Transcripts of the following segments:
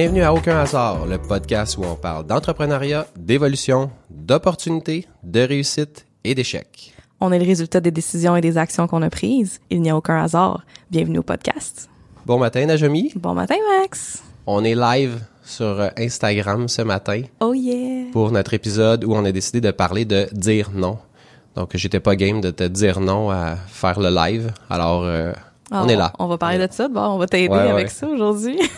Bienvenue à Aucun hasard, le podcast où on parle d'entrepreneuriat, d'évolution, d'opportunités, de réussite et d'échecs. On est le résultat des décisions et des actions qu'on a prises. Il n'y a aucun hasard. Bienvenue au podcast. Bon matin, Najami. Bon matin, Max. On est live sur Instagram ce matin Oh yeah. pour notre épisode où on a décidé de parler de dire non. Donc, j'étais pas game de te dire non à faire le live. Alors, euh, Ah, on est là. On va parler de ça. Bon, on va t'aider Ouais, avec ça aujourd'hui.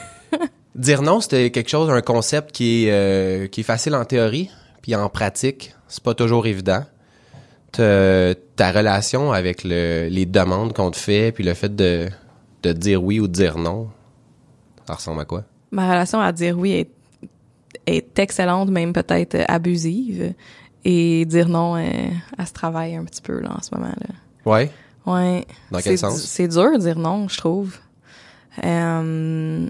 Dire non, c'était quelque chose, un concept qui est, euh, qui est facile en théorie, puis en pratique, c'est pas toujours évident. Te- ta relation avec le, les demandes qu'on te fait, puis le fait de, de dire oui ou de dire non, ça ressemble à quoi? Ma relation à dire oui est, est excellente, même peut-être abusive. Et dire non, euh, elle se travaille un petit peu là, en ce moment. Là. Ouais. Ouais. Dans quel sens? C'est dur de dire non, je trouve. Euh,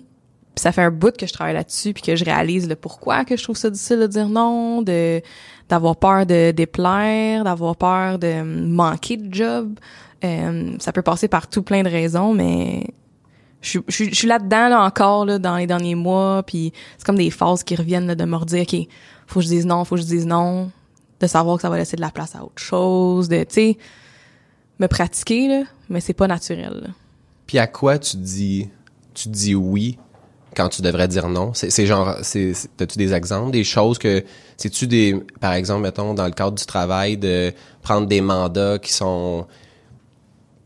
puis ça fait un bout que je travaille là-dessus puis que je réalise le pourquoi que je trouve ça difficile de dire non, de d'avoir peur de déplaire, d'avoir peur de manquer de job. Euh, ça peut passer par tout plein de raisons, mais je, suis- je, je suis là-dedans là encore là dans les derniers mois puis c'est comme des phases qui reviennent là, de me redire ok faut que je dise non faut que je dise non de savoir que ça va laisser de la place à autre chose de tu sais me pratiquer là mais c'est pas naturel. Puis à quoi tu dis, tu dis oui quand tu devrais dire non? C'est, genre, c'est, t'as-tu des exemples, des choses que, c'est-tu des, par exemple, mettons, dans le cadre du travail, de prendre des mandats qui sont,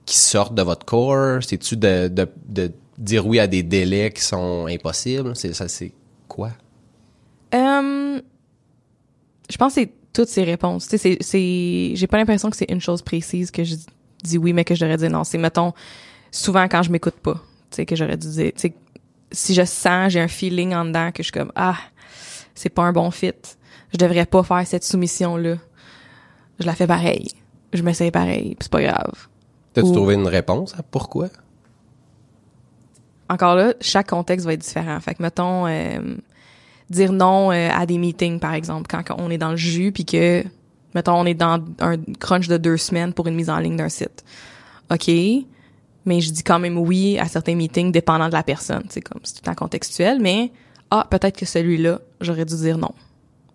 qui sortent de votre corps? C'est-tu de, de, de dire oui à des délais qui sont impossibles? C'est, ça, c'est quoi? Euh, je pense que c'est toutes ces réponses. C'est, c'est, j'ai pas l'impression que c'est une chose précise que je dis oui, mais que je devrais dire non. C'est, mettons, souvent quand je m'écoute pas, tu que j'aurais dû dire, si je sens, j'ai un feeling en dedans que je suis comme, ah, c'est pas un bon fit. Je devrais pas faire cette soumission-là. Je la fais pareil. Je m'essaye pareil, c'est pas grave. T'as-tu Ou- trouvé une réponse à pourquoi? encore là, chaque contexte va être différent. Fait que mettons euh, dire non euh, à des meetings par exemple quand on est dans le jus puis que mettons on est dans un crunch de deux semaines pour une mise en ligne d'un site. OK, mais je dis quand même oui à certains meetings dépendant de la personne, c'est comme c'est tout en contextuel mais ah, peut-être que celui-là, j'aurais dû dire non.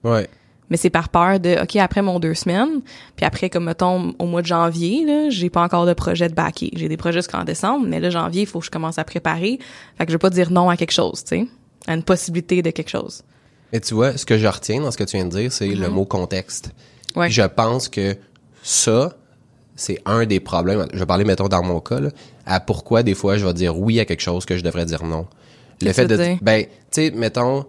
Ouais. Mais c'est par peur de, OK, après mon deux semaines, puis après, comme mettons, au mois de janvier, là, j'ai pas encore de projet de backer. J'ai des projets jusqu'en décembre, mais là, janvier, il faut que je commence à préparer. Fait que je vais pas dire non à quelque chose, tu sais, à une possibilité de quelque chose. Mais tu vois, ce que je retiens dans ce que tu viens de dire, c'est le mot contexte. Ouais. Puis je pense que ça, c'est un des problèmes. Je vais parler, mettons, dans mon cas, là, à pourquoi des fois je vais dire oui à quelque chose que je devrais dire non. Le fait que de, dire? ben, tu sais, mettons,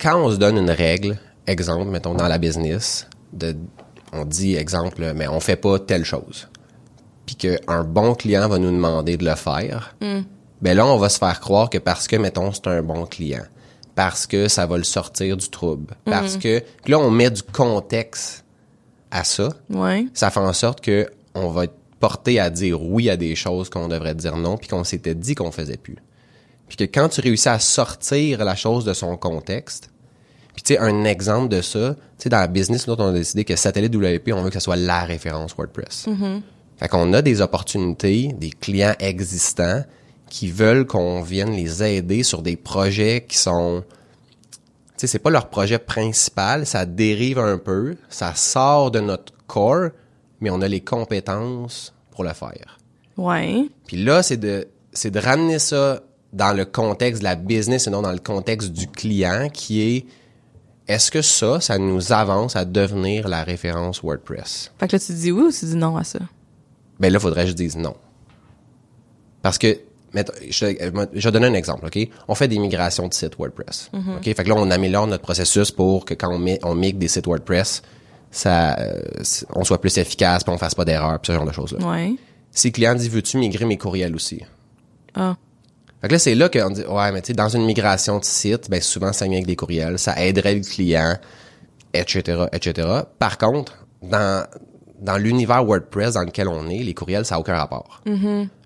quand on se donne une règle, exemple, mettons, dans la business, de, on dit, exemple, mais on fait pas telle chose. Puis qu'un bon client va nous demander de le faire. Ben là, on va se faire croire que parce que, mettons, c'est un bon client, parce que ça va le sortir du trouble, parce que, puis là, on met du contexte à ça, Ouais. ça fait en sorte que on va être porté à dire oui à des choses qu'on devrait dire non, puis qu'on s'était dit qu'on faisait plus. Puis que quand tu réussis à sortir la chose de son contexte, puis tu sais, un exemple de ça, tu sais, dans la business, nous autres, on a décidé que Satellite WP, on veut que ça soit la référence WordPress. Fait qu'on a des opportunités, des clients existants qui veulent qu'on vienne les aider sur des projets qui sont sais, c'est pas leur projet principal, ça dérive un peu, ça sort de notre core, mais on a les compétences pour le faire. Ouais. Puis là, c'est de, c'est de ramener ça dans le contexte de la business et non dans le contexte du client qui est, est-ce que ça, ça nous avance à devenir la référence WordPress? Fait que là, tu dis oui ou tu dis non à ça? Ben là, faudrait que je dise non. Parce que, je, euh, je vais donner un exemple, OK? On fait des migrations de sites WordPress. OK? Fait que là, on améliore notre processus pour que quand on, met, on migre des sites WordPress, ça, euh, on soit plus efficace, puis on fasse pas d'erreurs, puis ce genre de choses-là. Ouais. Si le client dit, veux-tu migrer mes courriels aussi? Ah. Fait que là, c'est là qu'on dit, ouais, mais tu sais, dans une migration de site, ben souvent, ça vient avec des courriels, ça aiderait le client, etc., etc. Par contre, dans, dans l'univers WordPress dans lequel on est, les courriels, ça n'a aucun rapport.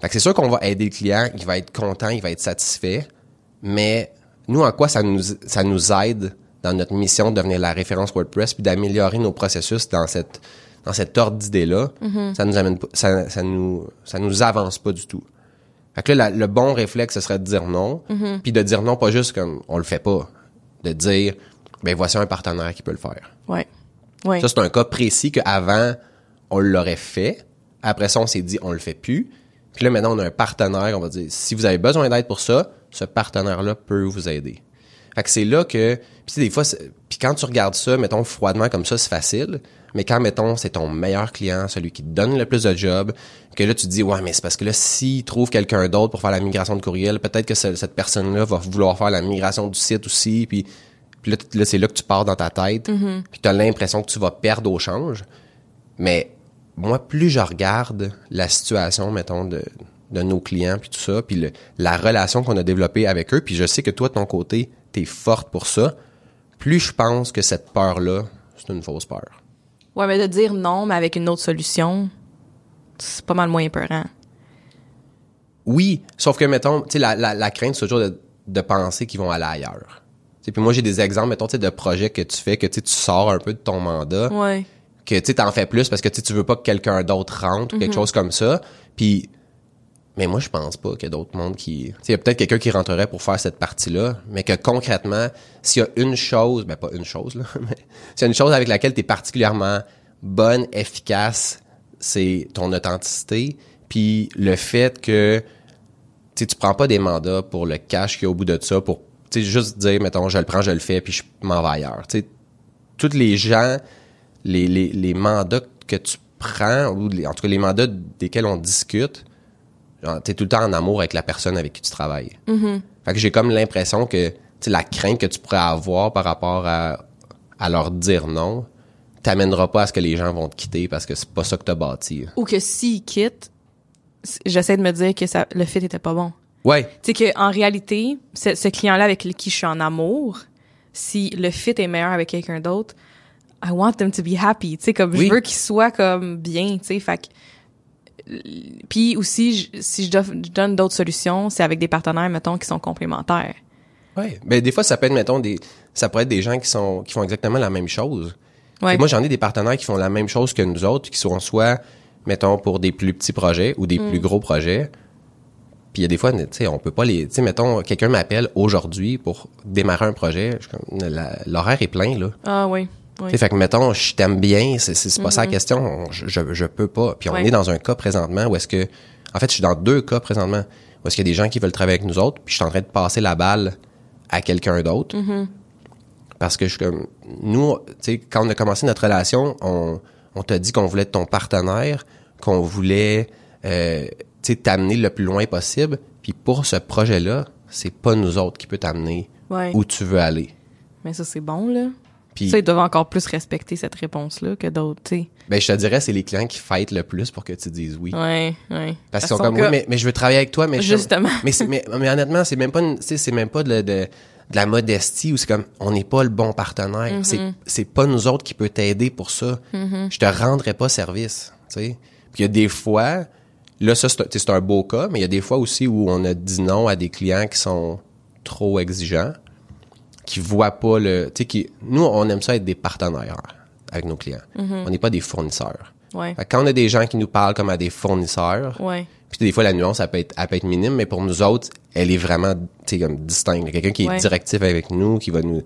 Fait que c'est sûr qu'on va aider le client, il va être content, il va être satisfait, mais nous, en quoi ça nous, ça nous aide dans notre mission de devenir la référence WordPress puis d'améliorer nos processus dans cette, dans cet ordre d'idée-là, ça nous amène pas- ça, ça nous, ça nous avance pas du tout. Fait que là, la- le bon réflexe, ce serait de dire non. Puis de dire non, pas juste comme on le fait pas. De dire, ben voici un partenaire qui peut le faire. Ouais. Ouais. Ça, c'est un cas précis qu'avant, on l'aurait fait. Après ça, on s'est dit, on le fait plus. Puis là, maintenant, on a un partenaire, on va dire, si vous avez besoin d'aide pour ça, ce partenaire-là peut vous aider. Fait que c'est là que, puis tu sais, des fois, puis quand tu regardes ça, mettons, froidement comme ça, c'est facile. Mais quand, mettons, c'est ton meilleur client, celui qui te donne le plus de job, que là, tu te dis, ouais, mais c'est parce que là, s'il trouve quelqu'un d'autre pour faire la migration de courriel, peut-être que ce- cette personne-là va vouloir faire la migration du site aussi, puis, puis là, là, c'est là que tu pars dans ta tête, puis tu as l'impression que tu vas perdre au change. Mais moi, plus je regarde la situation, mettons, de, de nos clients, puis tout ça, puis le- la relation qu'on a développée avec eux, puis je sais que toi, de ton côté, t'es forte pour ça, plus je pense que cette peur-là, c'est une fausse peur. Ouais, mais de dire non, mais avec une autre solution, c'est pas mal moins épeurant. Oui, sauf que, mettons, tu sais, la, la, la crainte, c'est toujours de, de penser qu'ils vont aller ailleurs. Puis moi, j'ai des exemples, mettons, de projets que tu fais, que tu sors un peu de ton mandat, Ouais. Que tu t'en fais plus parce que tu veux pas que quelqu'un d'autre rentre ou quelque chose comme ça. Puis, mais moi, je pense pas qu'il y a d'autres mondes qui... Il y a peut-être quelqu'un qui rentrerait pour faire cette partie-là, mais que concrètement, s'il y a une chose, ben pas une chose, là, mais s'il y a une chose avec laquelle tu es particulièrement bonne, efficace, c'est ton authenticité, puis le fait que tu tu prends pas des mandats pour le cash qu'il y a au bout de ça, pour tu sais, juste dire, mettons, je le prends, je le fais, puis je m'en vais ailleurs. Tu sais, tous les gens, les, les, les mandats que tu prends, ou les- en tout cas les mandats desquels on discute, genre, t'es tout le temps en amour avec la personne avec qui tu travailles. Fait que j'ai comme l'impression que tu la crainte que tu pourrais avoir par rapport à, à leur dire non t'amènera pas à ce que les gens vont te quitter parce que c'est pas ça que t'as bâti. Ou que s'ils quittent, j'essaie de me dire que ça, le fit était pas bon. Ouais, Tu sais que en réalité, ce, ce client-là avec qui je suis en amour, si le fit est meilleur avec quelqu'un d'autre, I want them to be happy. Tu sais comme Oui. je veux qu'ils soient comme bien. Tu sais, fait que puis aussi je- si je, je donne d'autres solutions, c'est avec des partenaires mettons qui sont complémentaires. ouais. Mais des fois ça peut être mettons des ça pourrait être des gens qui sont qui font exactement la même chose. Ouais. Et Moi, j'en ai des partenaires qui font la même chose que nous autres, qui sont soit, mettons, pour des plus petits projets ou des Mm. plus gros projets. Puis il y a des fois, tu sais, on peut pas les... Tu sais, mettons, quelqu'un m'appelle aujourd'hui pour démarrer un projet. L'horaire est plein, là. Ah oui. Oui. Fait que, mettons, je t'aime bien, c'est pas ça la question. On- Je, je, peux pas. Puis on Mm-hmm. Ouais. est dans un cas présentement où est-ce que... En fait, je suis dans deux cas présentement. Où est-ce qu'il y a des gens qui veulent travailler avec nous autres, puis je suis en train de passer la balle à quelqu'un d'autre. Mm-hmm. Parce que je comme... Nous, tu sais, quand on a commencé notre relation, on, on t'a dit qu'on voulait être ton partenaire, qu'on voulait, euh, tu sais, t'amener le plus loin possible. Puis pour ce projet-là, c'est pas nous autres qui peut t'amener Ouais. où tu veux aller. Mais ça c'est bon là. Puis, Ça ils doivent encore plus respecter cette réponse là que d'autres, tu sais. ben, je te dirais, c'est les clients qui fêtent le plus pour que tu dises oui. Ouais, ouais. Parce qu'ils sont son comme, oui, mais, mais je veux travailler avec toi, mais je- Justement. mais, c'est- mais, mais honnêtement, c'est même pas, une- c'est même pas de, de, de la modestie ou c'est comme, on n'est pas le bon partenaire. Mm-hmm. C'est, c'est pas nous autres qui peut t'aider pour ça. Je te rendrai pas service, tu sais. Puis il y a des fois, là, ça, c'est un beau cas, mais il y a des fois aussi où on a dit non à des clients qui sont trop exigeants, qui voient pas le, tu sais, qui, nous, on aime ça être des partenaires avec nos clients. Mm-hmm. On n'est pas des fournisseurs. Ouais. Quand on a des gens qui nous parlent comme à des fournisseurs, Ouais. puis des fois, la nuance, elle peut être, elle peut être minime, mais pour nous autres, elle est vraiment, tu sais, comme distincte. Quelqu'un qui est directif avec nous, qui va nous,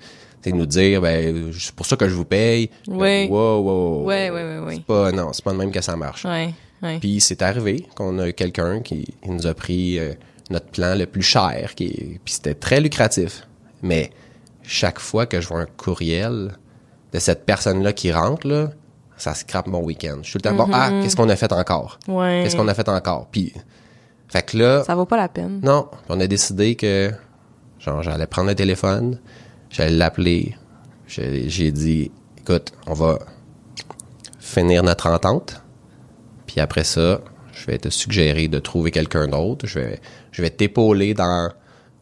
nous dire, ben, c'est pour ça que je vous paye. Ben, wow, wow, wow. Ouais, ouais, ouais. C'est pas, non, c'est pas de même que ça marche. Puis c'est arrivé qu'on a quelqu'un qui, qui nous a pris euh, notre plan le plus cher, qui, puis c'était très lucratif. Mais chaque fois que je vois un courriel de cette personne-là qui rentre, là, ça scrape mon week-end. Je suis tout le temps, bon, ah, qu'est-ce qu'on a fait encore? Mm-hmm. Ouais. Qu'est-ce qu'on a fait encore? Puis, fait que là, Ça vaut pas la peine. non, on a décidé que, genre, j'allais prendre le téléphone, j'allais l'appeler, j'ai j'ai dit, écoute, on va finir notre entente, puis après ça, je vais te suggérer de trouver quelqu'un d'autre, je vais, je vais t'épauler dans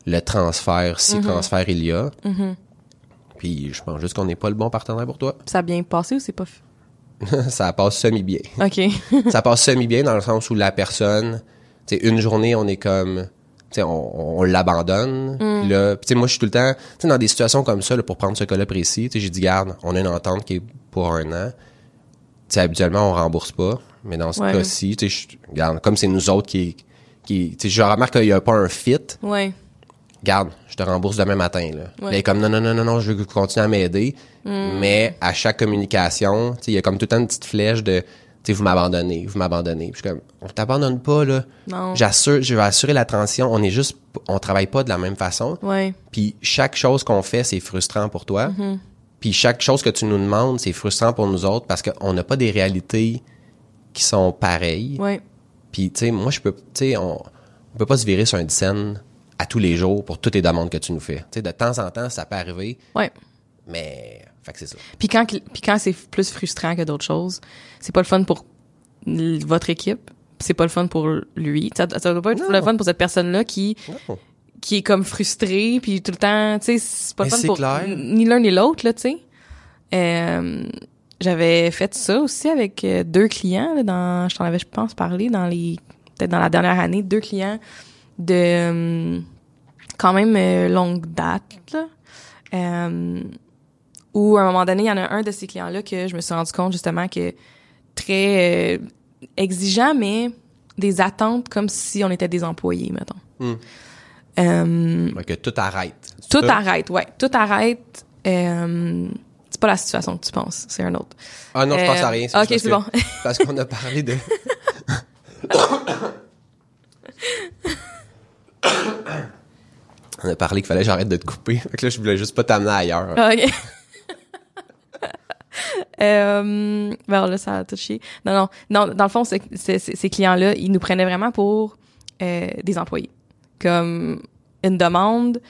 le transfert, si transfert il y a. Puis je pense juste qu'on n'est pas le bon partenaire pour toi. Ça a bien passé ou c'est pas ça passe semi-bien. OK. ça passe semi-bien dans le sens où la personne, tu sais, une journée, on est comme, tu sais, on, on l'abandonne. Puis là, puis tu sais, moi, je suis tout le temps, tu sais, dans des situations comme ça, là, pour prendre ce cas-là précis, tu sais, j'ai dit, garde, on a une entente qui est pour un an. Tu sais, habituellement, on rembourse pas. Mais dans ce Ouais. cas-ci, tu sais, je- regarde, comme c'est nous autres qui, qui, tu sais, je remarque qu'il y a pas un fit, Ouais. Garde, je te rembourse demain matin, là. Ouais. Là, il est comme, non, non, non, non, non, je veux que tu continues à m'aider. Hmm. Mais à chaque communication, il y a comme tout le temps une petite flèche de, tu sais, vous m'abandonnez, vous m'abandonnez. Puis je suis comme, on t'abandonne pas, là. Non. J'assure, je vais assurer la transition. On est juste, on travaille pas de la même façon. Ouais. Puis chaque chose qu'on fait, c'est frustrant pour toi. Mm-hmm. Puis chaque chose que tu nous demandes, c'est frustrant pour nous autres parce qu'on n'a pas des réalités qui sont pareilles. Ouais. Puis tu sais, moi je peux, tu sais, on, on peut pas se virer sur un scène à tous les jours pour toutes les demandes que tu nous fais. Tu sais, de temps en temps, ça peut arriver, Ouais. mais fait que c'est ça. Puis quand, puis quand c'est plus frustrant que d'autres choses, c'est pas le fun pour votre équipe, c'est pas le fun pour lui. Ça, ça doit pas être Non. le fun pour cette personne-là qui Non. qui est comme frustrée puis tout le temps, tu sais, c'est pas le fun pour clair. ni l'un ni l'autre là, tu sais. Euh, j'avais fait ça aussi avec euh, deux clients là, dans je t'en avais je pense parlé dans les peut-être dans la dernière année, deux clients de euh, quand même euh, longue date là. Euh, où à un moment donné, il y en a un de ces clients-là que je me suis rendu compte justement que très euh, exigeant, mais des attentes comme si on était des employés, mettons. Hmm. Euh, que tout arrête. Tout ça? arrête, ouais. Tout arrête. Euh, c'est pas la situation que tu penses, c'est un autre. Ah non, je pense à rien. ok, c'est bon. Parce qu'on a parlé de. On a parlé qu'il fallait que j'arrête de te couper. Fait que là, je voulais juste pas t'amener ailleurs. Ah, ok. euh, ben là, ça a tout chier. Non, non, non. Dans le fond, ces clients-là, ils nous prenaient vraiment pour euh, des employés. Comme une demande,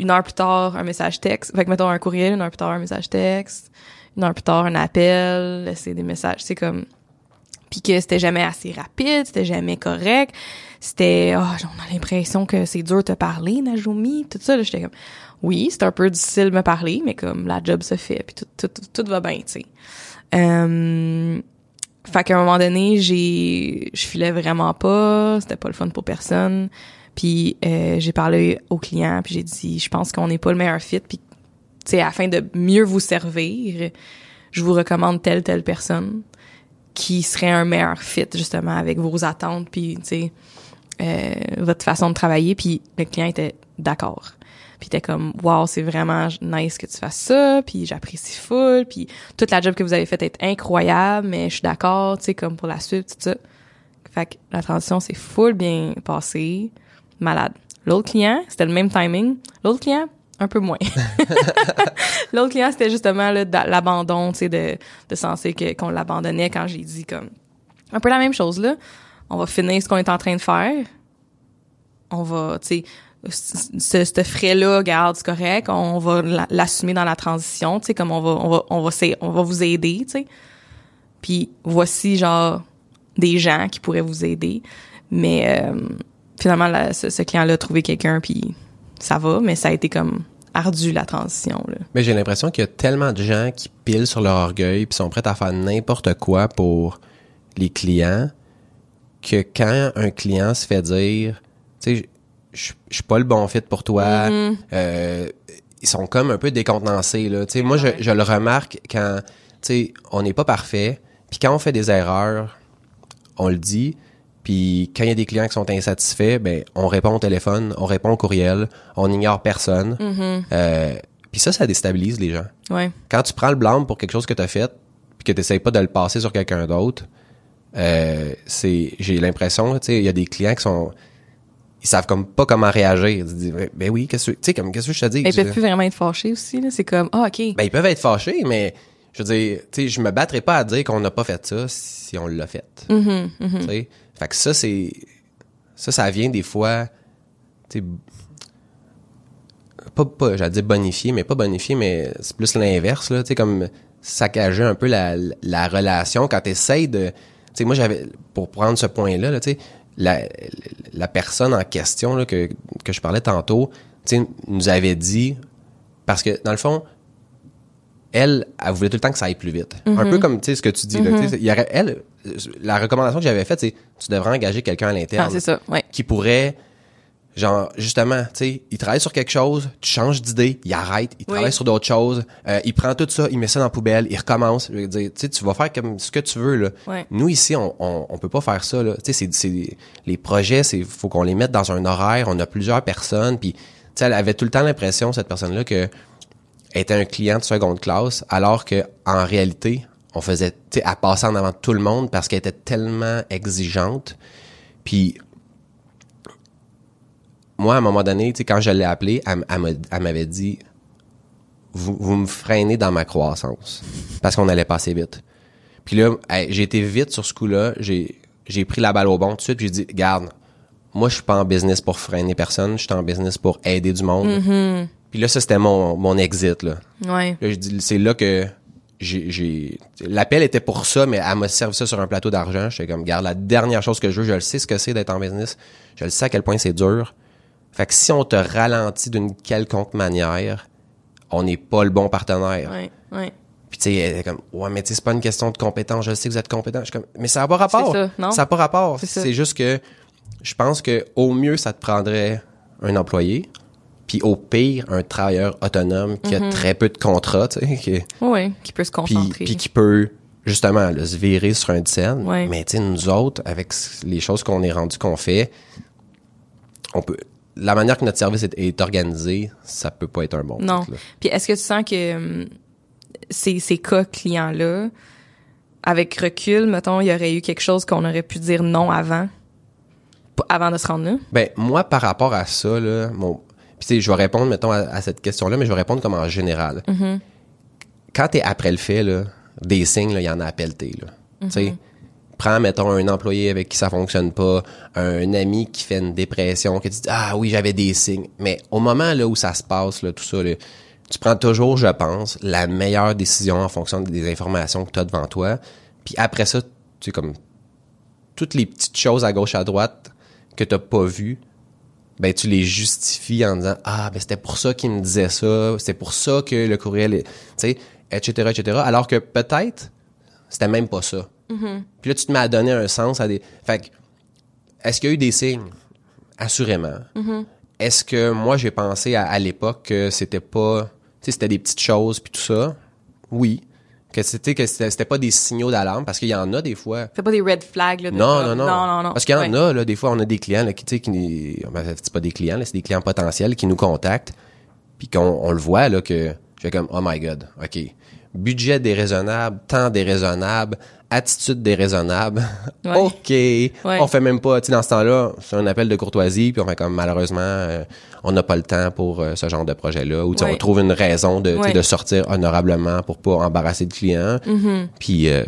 une heure plus tard, un message texte. Fait que mettons un courriel, une heure plus tard, un message texte. Une heure plus tard, un appel. C'est des messages. C'est comme puis que c'était jamais assez rapide, c'était jamais correct. C'était oh, on a l'impression que c'est dur de te parler, Najumi, tout ça j'étais comme oui, c'est un peu difficile de me parler, mais comme la job se fait puis tout tout tout, tout va bien, tu sais. Euh, fait qu'à un moment donné, j'ai je filais vraiment pas, c'était pas le fun pour personne. Puis euh, j'ai parlé au client, puis j'ai dit je pense qu'on n'est pas le meilleur fit puis tu sais afin de mieux vous servir, je vous recommande telle telle personne qui serait un meilleur fit justement avec vos attentes puis tu sais euh, votre façon de travailler puis le client était d'accord. Puis était comme wow c'est vraiment nice que tu fasses ça puis j'apprécie full puis toute la job que vous avez faite est incroyable mais je suis d'accord tu sais comme pour la suite tout ça fait que la transition c'est full bien passé malade. L'autre client c'était le même timing. L'autre client un peu moins L'autre client, c'était justement l'abandon, tu sais, de, de qu'on l'abandonnait quand j'ai dit comme un peu la même chose là. On va finir ce qu'on est en train de faire. On va, tu sais, ce, ce frais-là, garde, c'est correct. On va la- l'assumer dans la transition, tu sais, comme on va, on va, on va, on va vous aider, tu sais. Puis voici genre des gens qui pourraient vous aider, mais euh, finalement, ce, ce client-là a trouvé quelqu'un, puis ça va, mais ça a été comme ardu la transition là. Mais j'ai l'impression qu'il y a tellement de gens qui pilent sur leur orgueil puis sont prêts à faire n'importe quoi pour les clients que quand un client se fait dire, tu sais, je suis pas le bon fit pour toi, euh, ils sont comme un peu décontenancés là. Tu sais, moi je, je le remarque quand, tu sais, on n'est pas parfait, puis quand on fait des erreurs, on le dit. Puis quand il y a des clients qui sont insatisfaits, ben on répond au téléphone, on répond au courriel, on ignore personne. Euh, puis ça, ça déstabilise les gens. Ouais. Quand tu prends le blâme pour quelque chose que tu as fait, puis que tu n'essayes pas de le passer sur quelqu'un d'autre, euh, c'est j'ai l'impression, tu sais, il y a des clients qui sont ils savent comme pas comment réagir. Ils disent ben, ben oui, qu'est-ce que tu sais comme qu'est-ce que je te dis? Ils peuvent plus vraiment être fâchés aussi, là. C'est comme, ah, OK. Ben ils peuvent être fâchés, mais je veux dire, tu sais, je me battrai pas à dire qu'on n'a pas fait ça si on l'a fait. Tu sais, fait que ça c'est ça ça vient des fois tu sais pas pas j'allais dire bonifier mais pas bonifier mais c'est plus l'inverse là tu sais comme saccager un peu la, la relation quand tu essaies de tu sais moi j'avais pour prendre ce point là, là tu sais la, la personne en question là, que que je parlais tantôt tu sais nous avait dit parce que dans le fond elle, elle voulait tout le temps que ça aille plus vite. Un peu comme, tu sais, ce que tu dis, là, il y aurait, elle, la recommandation que j'avais faite, c'est, tu devrais engager quelqu'un à l'interne Ah, c'est ça, ouais. qui pourrait Genre, justement, tu sais, il travaille sur quelque chose, tu changes d'idée, il arrête, il Oui. travaille sur d'autres choses, euh, il prend tout ça, il met ça dans la poubelle, il recommence. Je veux dire, tu sais, tu vas faire comme ce que tu veux, là. Ouais. Nous, ici, on, on, on peut pas faire ça, là. Tu sais, c'est, c'est, les projets, c'est, faut qu'on les mette dans un horaire, on a plusieurs personnes, puis, tu sais, elle avait tout le temps l'impression, cette personne-là, que elle était un client de seconde classe, alors que, en réalité, on faisait, tu sais, elle passait en avant tout le monde parce qu'elle était tellement exigeante. Puis, moi, à un moment donné, tu sais, quand je l'ai appelée, elle, elle m'a- elle m'avait dit, vous, me freinez dans ma croissance. Parce qu'on allait passer vite. Puis là, j'ai été vite sur ce coup-là. J'ai, pris la balle au bon tout de suite. J'ai dit, garde, moi, je suis pas en business pour freiner personne. Je suis en business pour aider du monde. Puis là, ça, c'était mon, mon exit, là. Ouais. Là, je dis, c'est là que j'ai, l'appel était pour ça, mais elle m'a servi ça sur un plateau d'argent. J'étais comme, garde, la dernière chose que je veux, je le sais ce que c'est d'être en business. Je le sais à quel point c'est dur. Fait que si on te ralentit d'une quelconque manière, on n'est pas le bon partenaire. Ouais. Ouais. Puis tu sais, elle comme, ouais, mais tu sais, c'est pas une question de compétence. Je sais que vous êtes compétent. Je suis comme, mais ça n'a pas rapport. C'est ça, non? Ça n'a pas rapport. C'est juste que je pense que au mieux, ça te prendrait un employé. Puis au pire, un travailleur autonome qui a très peu de contrats, tu sais, qui- Ouais. Qui peut se concentrer. puis qui peut justement là, se virer sur un. Ouais. Mais tu sais, nous autres, avec les choses qu'on est rendu qu'on fait, on peut. La manière que notre service est, est organisé, ça peut pas être un bon Non. Puis est-ce que tu sens que hum, ces, ces cas clients-là, avec recul, mettons, il y aurait eu quelque chose qu'on aurait pu dire non avant, avant de se rendre là? Ben, moi, par rapport à ça, là, mon. Puis, tu sais, je vais répondre, mettons, à, à cette question-là, mais je vais répondre comme en général. Quand t'es après le fait, là, des signes, il y en a à pelleter, là. Tu sais, prends, mettons, un employé avec qui ça fonctionne pas, un ami qui fait une dépression, qui te dit, ah oui, j'avais des signes. Mais au moment, là, où ça se passe, là, tout ça, là, tu prends toujours, je pense, la meilleure décision en fonction des informations que tu as devant toi. Puis après ça, tu sais, comme toutes les petites choses à gauche à droite que t'as pas vues, ben tu les justifies en disant ah ben c'était pour ça qu'il me disait ça, c'était pour ça que le courriel, est... tu sais, etc etc. Alors que peut-être c'était même pas ça. Puis là tu te mets à donner un sens à des. Fait que, est-ce qu'il y a eu des signes? Assurément. Est-ce que moi j'ai pensé à, à l'époque que c'était pas, tu sais c'était des petites choses puis tout ça? Oui. Que c'était que c'était pas des signaux d'alarme parce qu'il y en a des fois. C'est pas des red flags, là. de Non, non, non. Non, non, non. Parce qu'il y en Ouais. a, là, des fois, on a des clients, là, qui, tu sais, qui, ben, c'est pas des clients, là, c'est des clients potentiels qui nous contactent, puis qu'on on le voit, là, que je fais comme, oh my god, OK. Budget déraisonnable, temps déraisonnable, attitude déraisonnable. Ouais. OK. On fait même pas, tu sais, dans ce temps-là, c'est un appel de courtoisie, puis on fait comme, malheureusement, euh, on n'a pas le temps pour euh, ce genre de projet-là, ou tu sais, Ouais. on trouve une raison de, sortir honorablement pour pas embarrasser le client, Mm-hmm. puis, euh,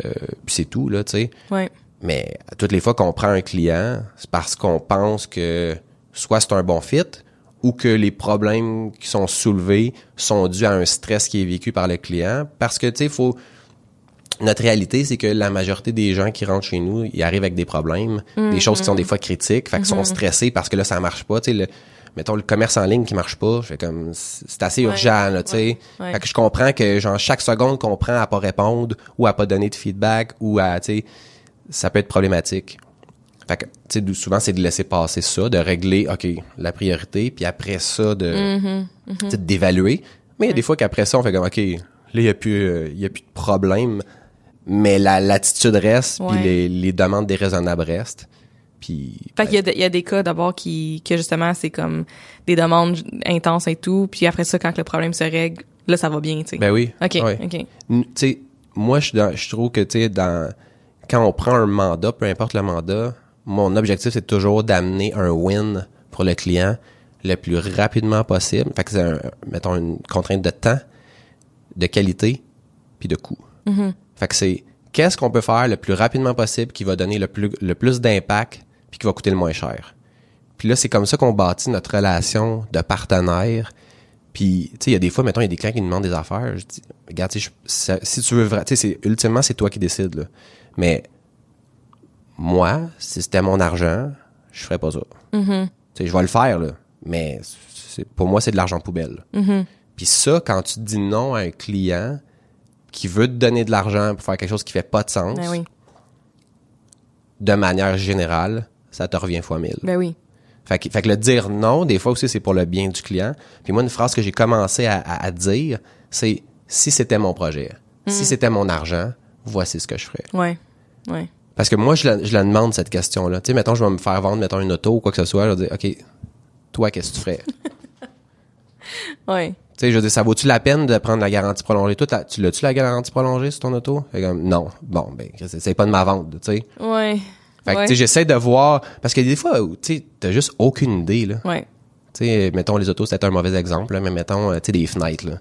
puis c'est tout, là, tu sais. Ouais. Mais toutes les fois qu'on prend un client, c'est parce qu'on pense que soit c'est un bon fit ou que les problèmes qui sont soulevés sont dus à un stress qui est vécu par le client. Parce que, tu sais, faut... Notre réalité, c'est que la majorité des gens qui rentrent chez nous, ils arrivent avec des problèmes, des choses qui sont des fois critiques, fait qu'ils sont stressés parce que là, ça marche pas. Tu sais, le, mettons, le commerce en ligne qui marche pas, je fais comme, c'est assez urgent, là, tu sais. ouais. Fait que je comprends que, genre, chaque seconde qu'on prend à pas répondre ou à pas donner de feedback ou à, tu sais, ça peut être problématique. Fait que, tu sais, souvent, c'est de laisser passer ça, de régler, OK, la priorité, puis après ça, de, tu sais, d'évaluer. Mais il y a des fois qu'après ça, on fait comme, OK, là, il n'y a, plus, euh, il y a plus de problème, mais la, l'attitude reste, puis les, les demandes déraisonnables restent. Puis, Fait qu'il y a, de- il y a des cas d'abord qui, que justement, c'est comme des demandes intenses et tout, puis après ça, quand le problème se règle, là, ça va bien, tu sais. ben oui. OK, ouais. OK. Tu sais, moi, je, je trouve que, tu sais, dans, quand on prend un mandat, peu importe le mandat, mon objectif, c'est toujours d'amener un win pour le client le plus rapidement possible. Fait que c'est, un- mettons, une contrainte de temps, de qualité, puis de coût. Fait que c'est qu'est-ce qu'on peut faire le plus rapidement possible qui va donner le plus, le plus d'impact, puis qui va coûter le moins cher. Puis là, c'est comme ça qu'on bâtit notre relation de partenaire. Puis, tu sais, il y a des fois, mettons, il y a des clients qui nous demandent des affaires. Je dis, regarde, je- ça- si tu veux, tu sais, c'est- ultimement, c'est toi qui décides, là. Mais, moi, si c'était mon argent, je ferais pas ça. Tu sais, je vais le faire, là. Mais, pour moi, c'est de l'argent poubelle. Puis ça, quand tu dis non à un client qui veut te donner de l'argent pour faire quelque chose qui fait pas de sens, Ben oui. de manière générale, ça te revient fois mille. Ben oui. Fait que, fait que le dire non, des fois aussi, c'est pour le bien du client. Puis moi, une phrase que j'ai commencé à, à- à dire, c'est si c'était mon projet, si c'était mon argent, voici ce que je ferais. Ouais. Ouais. Parce que moi, je la, je la demande, cette question-là. Tu sais, mettons, je vais me faire vendre, mettons, une auto ou quoi que ce soit. Je vais dire, OK, toi, qu'est-ce que tu ferais? Ouais. Tu sais, je veux dire, ça vaut-tu la peine de prendre la garantie prolongée? Toi, tu l'as-tu la garantie prolongée sur ton auto? Fait comme, non. Bon, ben, c'est pas de ma vente, tu sais. Ouais. Fait que, ouais. tu sais, j'essaie de voir, parce que des fois, tu sais, t'as juste aucune idée, là. Ouais. Tu sais, mettons, les autos, c'était un mauvais exemple, là, mais mettons, euh, tu sais, des fenêtres, là.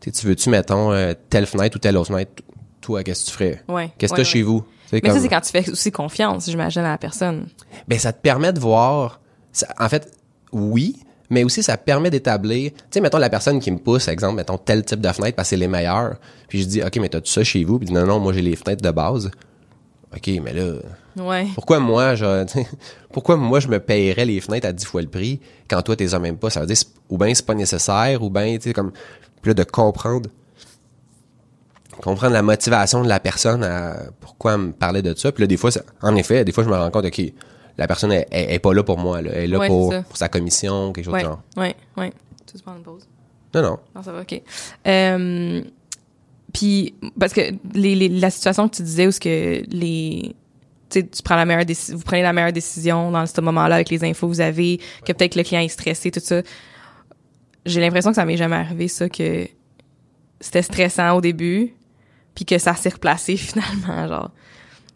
Tu sais, tu veux-tu, mettons, euh, telle fenêtre ou telle autre fenêtre? Toi, qu'est-ce que tu ferais? Ouais. Qu'est-ce que Ouais, t'as chez vous? Mais ça, c'est quand tu fais aussi confiance, j'imagine, à la personne. ben ça te permet de voir ça- en fait oui mais aussi ça permet d'établir tu sais mettons la personne qui me pousse exemple mettons tel type de fenêtre parce que c'est les meilleurs puis je dis OK mais t'as tout ça chez vous? Puis non non moi j'ai les fenêtres de base. OK mais là Ouais. pourquoi moi je pourquoi moi je me payerais les fenêtres à 10 fois le prix quand toi t'es en même pas? Ça veut dire ou bien c'est pas nécessaire ou bien tu sais comme puis là de comprendre comprendre la motivation de la personne à pourquoi elle me parlait de ça. Puis là des fois ça- en effet des fois je me rends compte OK la personne est pas là pour moi là. elle est là Ouais, pour, sa commission quelque chose Ouais. de genre Ouais. Ouais. Tu veux prendre une pause? non non Non, ça va, OK. Euh, puis, parce que les, les- la situation que tu disais où ce que les... Tu prends la meilleure vous prenez la meilleure décision dans ce moment-là avec les infos que vous avez, que peut-être le client est stressé, tout ça. J'ai l'impression que ça m'est jamais arrivé, ça, que c'était stressant au début, puis que ça s'est replacé finalement, genre.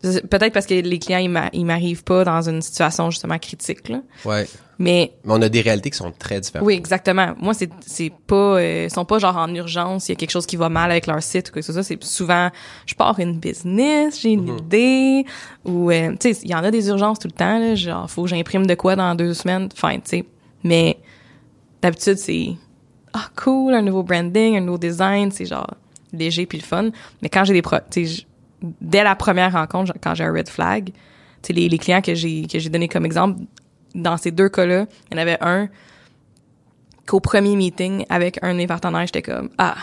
Peut-être parce que les clients, ils m'a- ils m'arrivent pas dans une situation justement critique, là. ouais Mais mais on a des réalités qui sont très différentes oui, exactement. Moi, c'est c'est pas euh, ils sont pas genre en urgence, il y a quelque chose qui va mal avec leur site ou quoi que ce soit, c'est souvent je pars une business, j'ai une idée ou euh, tu sais, il y en a des urgences tout le temps là, genre faut que j'imprime de quoi dans deux semaines, fine, tu sais. Mais d'habitude c'est ah cool, un nouveau branding, un nouveau design, c'est genre léger puis le fun. Mais quand j'ai des pro, tu sais, dès la première rencontre, quand j'ai un red flag, tu sais les, les clients que j'ai que j'ai donné comme exemple dans ces deux cas-là, il y en avait un qu'au premier meeting avec un de mes partenaires, j'étais comme ah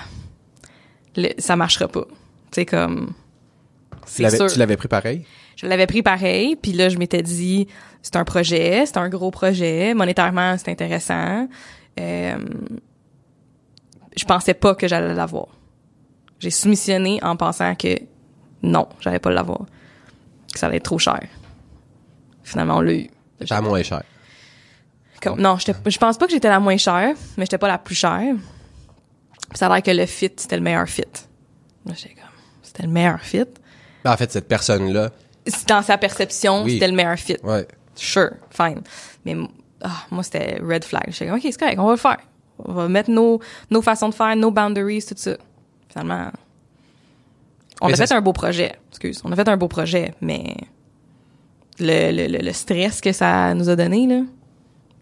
le- ça marchera pas. Tu sais comme tu l'avais pris pareil? Je l'avais pris pareil, puis là je m'étais dit c'est un projet, c'est un gros projet, monétairement c'est intéressant. Euh, je pensais pas que j'allais l'avoir. J'ai soumissionné en pensant que non, j'allais pas l'avoir, que ça allait être trop cher. Finalement on l'a eu. à moins Comme, non, je pense pas que j'étais la moins chère, mais j'étais pas la plus chère. Puis ça a l'air que le fit, c'était le meilleur fit. J'étais comme, c'était le meilleur fit. Ben, en fait cette personne là Dans sa perception, Oui. c'était le meilleur fit. ouais Sure, fine. Mais ah, moi, c'était red flag. J'étais comme, OK, c'est correct, on va le faire. On va mettre nos, nos façons de faire, nos boundaries, tout ça. Finalement, on Mais a ça fait un beau projet. Excuse, on a fait un beau projet, mais le, le, le, le stress que ça nous a donné, là,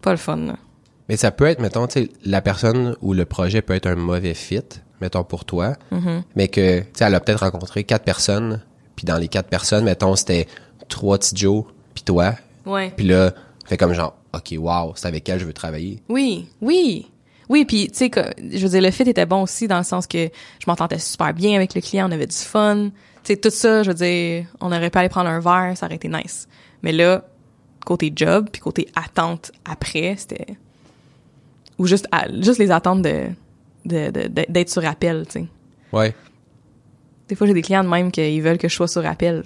pas le fun, là. Mais ça peut être, mettons, tu sais, la personne ou le projet peut être un mauvais fit, mettons, pour toi, Mm-hmm. mais que, tu sais, elle a peut-être rencontré quatre personnes, puis dans les quatre personnes, mettons, c'était trois petits Joe, puis toi, Ouais. puis là, fait comme genre, OK, wow, c'est avec elle je veux travailler. Oui, oui. Oui, puis tu sais que je veux dire le fit était bon aussi dans le sens que je m'entendais super bien avec le client, on avait du fun. Tu sais tout ça, je veux dire, on aurait pu aller prendre un verre, ça aurait été nice. Mais là, côté job puis côté attente après, c'était ou juste à- juste les attentes de de- de- de- d'être sur appel, tu sais. Ouais. Des fois, j'ai des clients de même qu'ils veulent que je sois sur appel.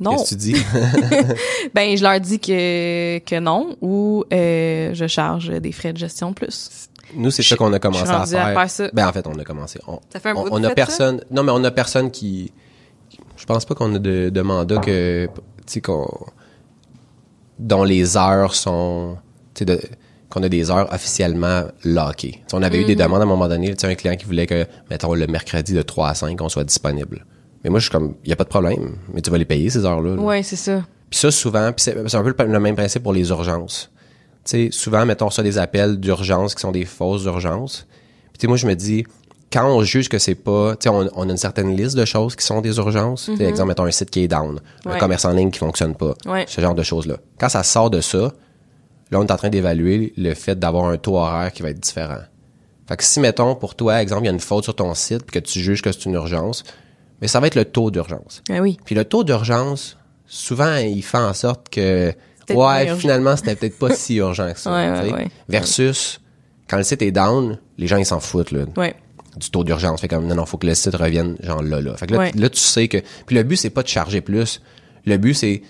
Non. Qu'est-ce que tu dis? Ben, je leur dis que, que non ou euh, je charge des frais de gestion de plus. Nous, c'est ça qu'on a commencé je suis à faire. ça. Ben, en fait, on a commencé. On, Ça fait un on, bout a personne. Non, mais on a personne qui. Je pense pas qu'on a de, de mandat que. Tu sais, qu'on. dont les heures sont. Tu sais, qu'on a des heures officiellement lockées. On avait eu des demandes à un moment donné. Tu sais, un client qui voulait que, mettons, le mercredi de 3 à 5, on soit disponible. Mais moi, je suis comme, il y a pas de problème. Mais tu vas les payer, ces heures-là. là. Ouais, c'est ça. Puis ça, souvent, c'est un peu le, le même principe pour les urgences. Tu sais, souvent, mettons ça des appels d'urgence qui sont des fausses urgences. Puis tu sais, moi, je me dis, quand on juge que c'est pas, tu sais, on, on a une certaine liste de choses qui sont des urgences. Sais, exemple, mettons un site qui est down, un commerce en ligne qui fonctionne pas, Ouais. ce genre de choses-là. Quand ça sort de ça, là, on est en train d'évaluer le fait d'avoir un taux horaire qui va être différent. Fait que si, mettons, pour toi, exemple, il y a une faute sur ton site puis que tu juges que c'est une urgence, mais ça va être le taux d'urgence. Ah oui. Puis le taux d'urgence, souvent, il fait en sorte que Ouais, finalement, c'était peut-être pas si urgent que ça. Ouais, ouais, tu sais. ouais. Versus, quand le site est down, les gens, ils s'en foutent, là. Du taux d'urgence. Fait comme, non, non, faut que le site revienne, genre là, là. Fait que là, là, tu sais que. Puis le but, c'est pas de charger plus. Le but, c'est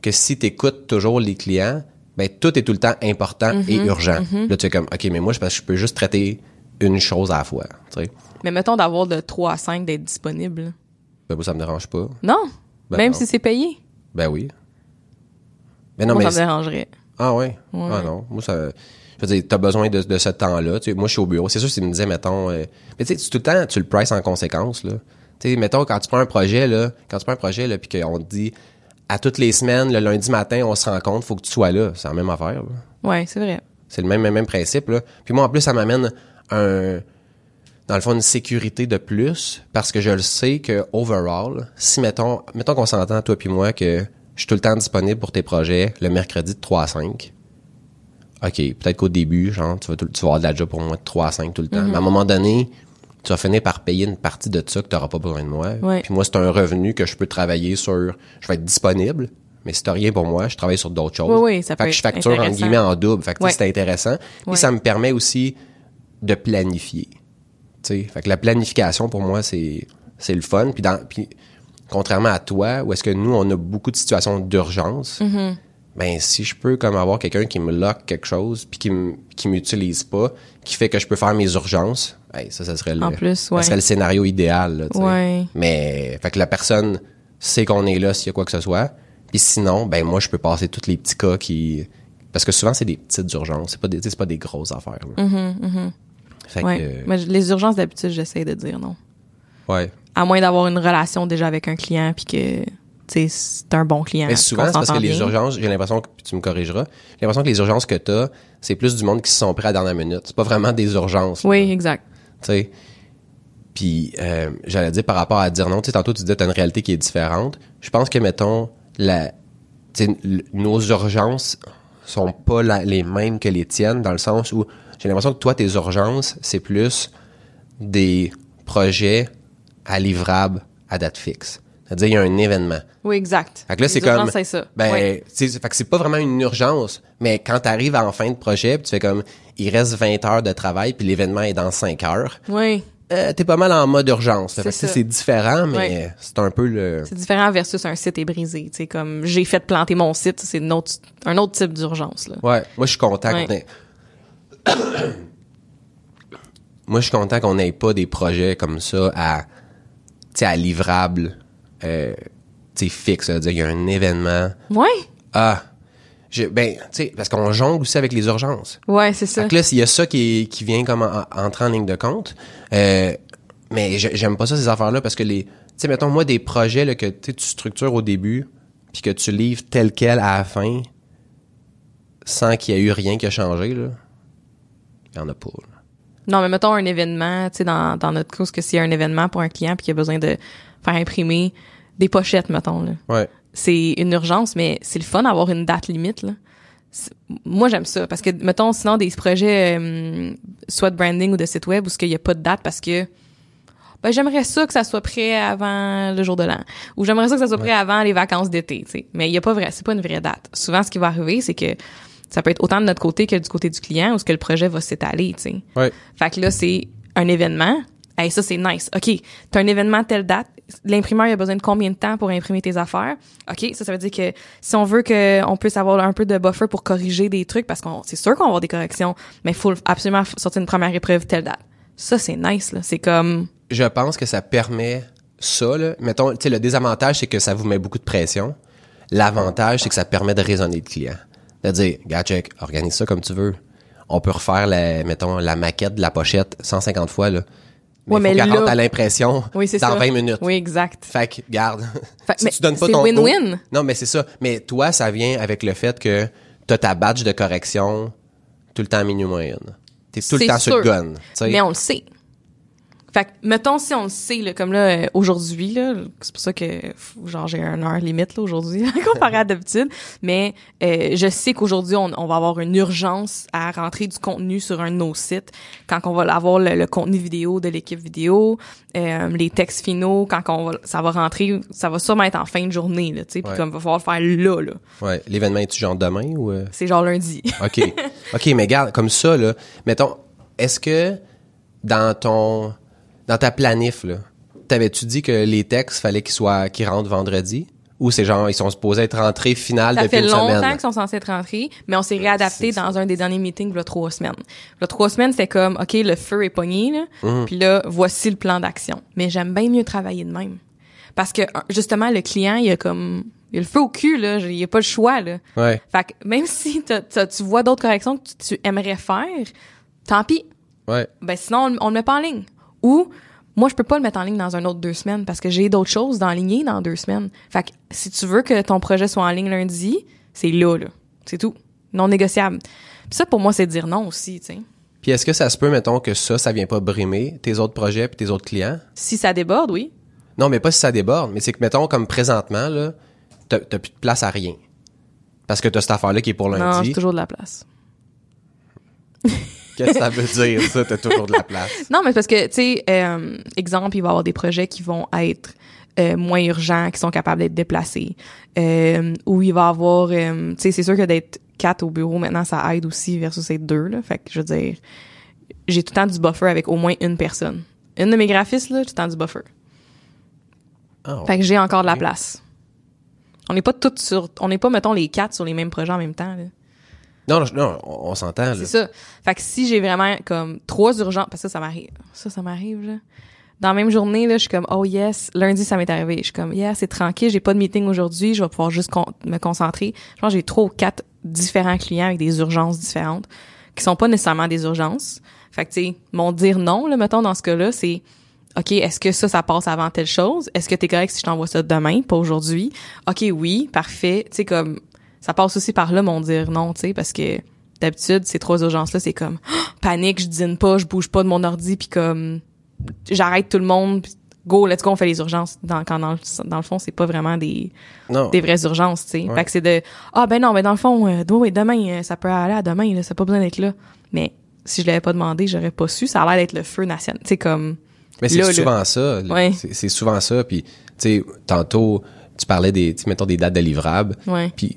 que si tu écoutes toujours les clients, ben, tout est tout le temps important et Mm-hmm. urgent. Là, tu es comme, OK, mais moi, je pense que je peux juste traiter une chose à la fois. Mais mettons d'avoir de 3 à 5 d'être disponible. Ben, moi, ça me dérange pas. Non? Ben Même non. si c'est payé? Ben oui. Ben non, Moi, mais. ça me dérangerait. Ah ouais? Ah non. Moi, ça. Je veux dire, t'as besoin de, de ce temps-là. Tu sais, moi, je suis au bureau. C'est sûr, s'il me disait, mettons. euh, mais tu sais, tu- tout le temps, tu le prices en conséquence, là. Tu sais, mettons, quand tu prends un projet, là, quand tu prends un projet, là, puis qu'on te dit, à toutes les semaines, le lundi matin, on se rencontre, faut que tu sois là. C'est la même affaire, là. Ouais, c'est vrai. C'est le même, même, même principe, là. Puis moi, en plus, ça m'amène un, dans le fond, une sécurité de plus, parce que je le sais que, overall, si, mettons, mettons qu'on s'entend, toi puis moi, que je suis tout le temps disponible pour tes projets le mercredi de 3 à 5. OK, peut-être qu'au début, genre, tu vas, tout- tu vas avoir de la job pour moi de 3 à 5 tout le temps. Mais à un moment donné, tu vas finir par payer une partie de ça que tu n'auras pas besoin de moi. Ouais. Puis moi, c'est un revenu que je peux travailler sur... Je vais être disponible, mais si t'as rien pour moi, je travaille sur d'autres choses. Oui, oui, ça fait peut que je facture, intéressant. guillemets, en double. Fait que tu sais, Ouais. c'est intéressant. Puis ça me permet aussi de planifier. Fait que la planification, pour moi, c'est c'est le fun. Puis, dans, puis contrairement à toi, où est-ce que nous, on a beaucoup de situations d'urgence, Mm-hmm. ben si je peux comme avoir quelqu'un qui me lock quelque chose, puis qui m- qui m'utilise pas, qui fait que je peux faire mes urgences, hey, ça, ça serait le, En plus, ça ouais. serait le scénario idéal. Là. Ouais. Mais fait que la personne sait qu'on est là s'il y a quoi que ce soit. Puis sinon, ben moi, je peux passer tous les petits cas qui... Parce que souvent, c'est des petites urgences. C'est pas des, c'est pas des grosses affaires. là. Fait Mm-hmm, Ouais. que... Je- les urgences, d'habitude, j'essaie de dire non. ouais. À moins d'avoir une relation déjà avec un client puis que, tu c'est un bon client. Mais souvent, c'est parce que les urgences, j'ai l'impression que tu me corrigeras, j'ai l'impression que les urgences que t'as, c'est plus du monde qui se sont prêts à la dernière minute. C'est pas vraiment des urgences. là, Oui, exact. Tu sais. Puis euh, j'allais dire par rapport à dire non, tu sais, tantôt tu disais t'as une réalité qui est différente. Je pense que mettons la, tu nos urgences sont pas la- les mêmes que les tiennes dans le sens où j'ai l'impression que toi tes urgences c'est plus des projets à livrable à date fixe. C'est-à-dire il y a un événement. Oui, exact. Fait que là, c'est comme. c'est ça. Ben, tu fait que c'est pas vraiment une urgence, mais quand t'arrives en fin de projet, tu fais comme, il reste 20 heures de travail, puis l'événement est dans 5 heures, Oui. euh, t'es pas mal en mode urgence. C'est tu différent, mais c'est un peu le. C'est différent versus un site est brisé. Tu comme j'ai fait planter mon site, c'est autre- un autre type d'urgence, là. Ouais, moi, je suis content. moi, je suis content qu'on n'ait pas des projets comme ça à, à livrable, euh, fixe. C'est-à-dire, il y a un événement. Ouais. Ah, je, ben, tu sais, parce qu'on jongle aussi avec les urgences. Ouais, c'est ça. Que là, s'il y a ça qui, qui vient comme en- entrer en ligne de compte, euh, mais j'ai- j'aime pas ça, ces affaires-là, parce que les, tu sais, mettons, moi, des projets là, que tu structures au début, puis que tu livres tel quel à la fin, sans qu'il y ait eu rien qui a changé, là, il y en a pas. là. Non, mais mettons un événement, tu sais, dans, dans notre cas, que s'il y a un événement pour un client puis qu'il a besoin de faire imprimer des pochettes, mettons, là. Ouais. C'est une urgence, mais c'est le fun d'avoir une date limite, là. Moi, j'aime ça. Parce que, mettons, sinon, des projets, euh, soit de branding ou de site web, où il n'y a pas de date parce que, ben, j'aimerais ça que ça soit prêt avant le jour de l'an. Ou j'aimerais ça que ça soit prêt avant les vacances d'été, tu sais. Mais il y a pas vrai, c'est pas une vraie date. Souvent, ce qui va arriver, c'est que ça peut être autant de notre côté que du côté du client, où ce que le projet va s'étaler, tu sais. Ouais. Fait que là, c'est un événement. Hey, ça, c'est nice. OK, t'as un événement telle date. L'imprimeur, il a besoin de combien de temps pour imprimer tes affaires? OK, ça, ça veut dire que si on veut qu'on puisse avoir un peu de buffer pour corriger des trucs, parce qu'on c'est sûr qu'on va avoir des corrections, mais il faut absolument sortir une première épreuve telle date. Ça, c'est nice, là. C'est comme... Je pense que ça permet ça, là. Mettons, tu sais, le désavantage, c'est que ça vous met beaucoup de pression. L'avantage, c'est que ça permet de raisonner le client. De dire, gars, check, organise ça comme tu veux. On peut refaire la, mettons, la maquette de la pochette 150 fois, là. Mais Ouais, faut mais qu'elle là- rentre à l'impression Oui, dans ça. 20 minutes. Oui, exact. Fait que, garde. Fait- si mais tu donnes pas c'est ton win-win. Non, mais c'est ça. Mais toi, ça vient avec le fait que t'as ta badge de correction tout le temps moyenne. T'es tout le temps sur le gun. Mais on le sait. Fait que, mettons, si on le sait, là, comme là, euh, aujourd'hui, là, c'est pour ça que, genre, j'ai un heure limite, là, aujourd'hui, comparé à d'habitude. Mais, euh, je sais qu'aujourd'hui, on, on va avoir une urgence à rentrer du contenu sur un de nos sites. Quand on va avoir le, le contenu vidéo de l'équipe vidéo, euh, les textes finaux, quand on va, ça va rentrer, ça va sûrement être en fin de journée, là, tu sais. Puis comme, va falloir le faire là, là. Ouais. L'événement est-tu genre demain ou... euh? C'est genre lundi. OK. OK, mais regarde, comme ça, là, mettons, est-ce que dans ton, dans ta planif, là, t'avais-tu dit que les textes, fallait qu'ils soient, qu'ils rentrent vendredi? Ou c'est genre, ils sont supposés être rentrés finale Ça depuis fait une longtemps semaine? qu'ils sont censés être rentrés, mais on s'est réadapté c'est dans un des derniers meetings a trois semaines. A trois semaines, c'était comme, OK, le feu est pogné, là, Mhm. puis là, voici le plan d'action. Mais j'aime bien mieux travailler de même. Parce que, justement, le client, il a comme... Il a le feu au cul, là. Il n'y a pas le choix, là. Ouais. Fait que même si tu vois d'autres corrections que tu, tu aimerais faire, tant pis. Ouais. Ben sinon, on, le met pas en ligne. Ou, moi, je peux pas le mettre en ligne dans un autre deux semaines parce que j'ai d'autres choses d'enligner dans deux semaines. Fait que si tu veux que ton projet soit en ligne lundi, c'est là, là. C'est tout. Non négociable. Puis ça, pour moi, c'est dire non aussi, tu sais. Puis est-ce que ça se peut, mettons, que ça, ça vient pas brimer tes autres projets puis tes autres clients? Si ça déborde, oui. Non, mais pas si ça déborde, mais c'est que, mettons, comme présentement, là, t'as plus de place à rien. Parce que t'as cette affaire-là qui est pour Non, lundi. j'ai toujours de la place. Qu'est-ce que ça veut dire, ça? T'as toujours de la place. Non, mais parce que, tu sais, euh, exemple, il va y avoir des projets qui vont être euh, moins urgents, qui sont capables d'être déplacés. Euh, ou il va y avoir, tu sais, c'est sûr que d'être quatre au bureau maintenant, ça aide aussi versus être deux, là. Fait que, je veux dire, j'ai tout le temps du buffer avec au moins une personne. Une de mes graphistes, là, tout le temps du buffer. Ah. Fait que j'ai encore de la place. On n'est pas toutes sur, on n'est pas, mettons, les quatre sur les mêmes projets en même temps, là. Non, non, non, on, s'entend. C'est ça. Fait que si j'ai vraiment comme trois urgences, parce que ça, ça m'arrive. Ça, ça m'arrive, là. Dans la même journée, là, je suis comme, oh yes, lundi, ça m'est arrivé. Je suis comme, yeah, c'est tranquille, j'ai pas de meeting aujourd'hui, je vais pouvoir juste me concentrer. Je pense que j'ai trois ou quatre différents clients avec des urgences différentes, qui sont pas nécessairement des urgences. Fait que, tu mon dire non, là, mettons, dans ce cas-là, c'est, OK, est-ce que ça, ça passe avant telle chose? Est-ce que t'es correct si je t'envoie ça demain, pas aujourd'hui? OK, oui, parfait. Tu sais, comme, ça passe aussi par là, mon dire non, tu sais, parce que d'habitude, ces trois urgences-là, c'est comme, panique, je dîne pas, je bouge pas de mon ordi, puis comme, j'arrête tout le monde, puis go, let's go, on fait les urgences. Dans, quand dans, le- dans le fond, c'est pas vraiment des, Non. des vraies urgences, tu sais. Ouais. Fait que c'est de, ah ben non, ben dans le fond, euh, demain, euh, ça peut aller à demain, là, ça a pas besoin d'être là. Mais si je l'avais pas demandé, j'aurais pas su. Ça a l'air d'être le feu national. Tu sais, comme, Mais c'est là. souvent ça. Ouais. C'est souvent ça. Puis, tu sais, tantôt, tu parlais des, mettons, des dates de livrables. ouais. Puis,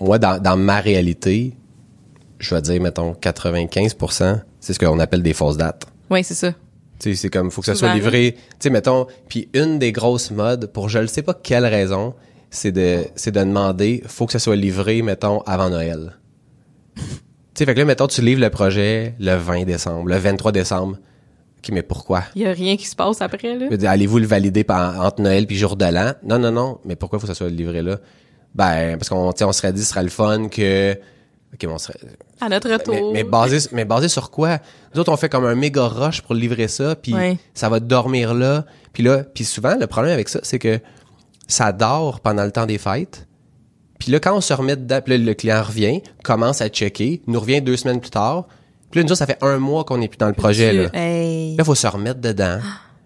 moi, dans, dans ma réalité, je vais dire, mettons, 95%, c'est ce qu'on appelle des fausses dates. Ouais, c'est ça. Tu sais, c'est comme, faut que ça soit livré. Tu sais, mettons, puis une des grosses modes, pour je ne sais pas quelle raison, c'est de, c'est de demander, faut que ça soit livré, mettons, avant Noël. tu sais, fait que là, mettons, tu livres le projet le 20 décembre, le 23 décembre. OK, mais pourquoi? Il y a rien qui se passe après, là. Je veux dire, Allez-vous le valider par- entre Noël puis jour de l'an? Non, non, non. Mais pourquoi faut que ça soit livré là? Ben, parce qu'on, on serait dit, ce serait le fun que, OK, mais on serait, À notre retour. mais, mais basé, mais basé sur quoi? Nous autres, on fait comme un méga rush pour livrer ça, puis ça va dormir là. Puis là, puis souvent, le problème avec ça, c'est que ça dort pendant le temps des fêtes. Puis là, quand on se remet dedans, puis là, le client revient, commence à checker, nous revient deux semaines plus tard. Puis là, nous autres, ça fait un mois qu'on n'est plus dans le projet. Là, Hey. là faut se remettre dedans.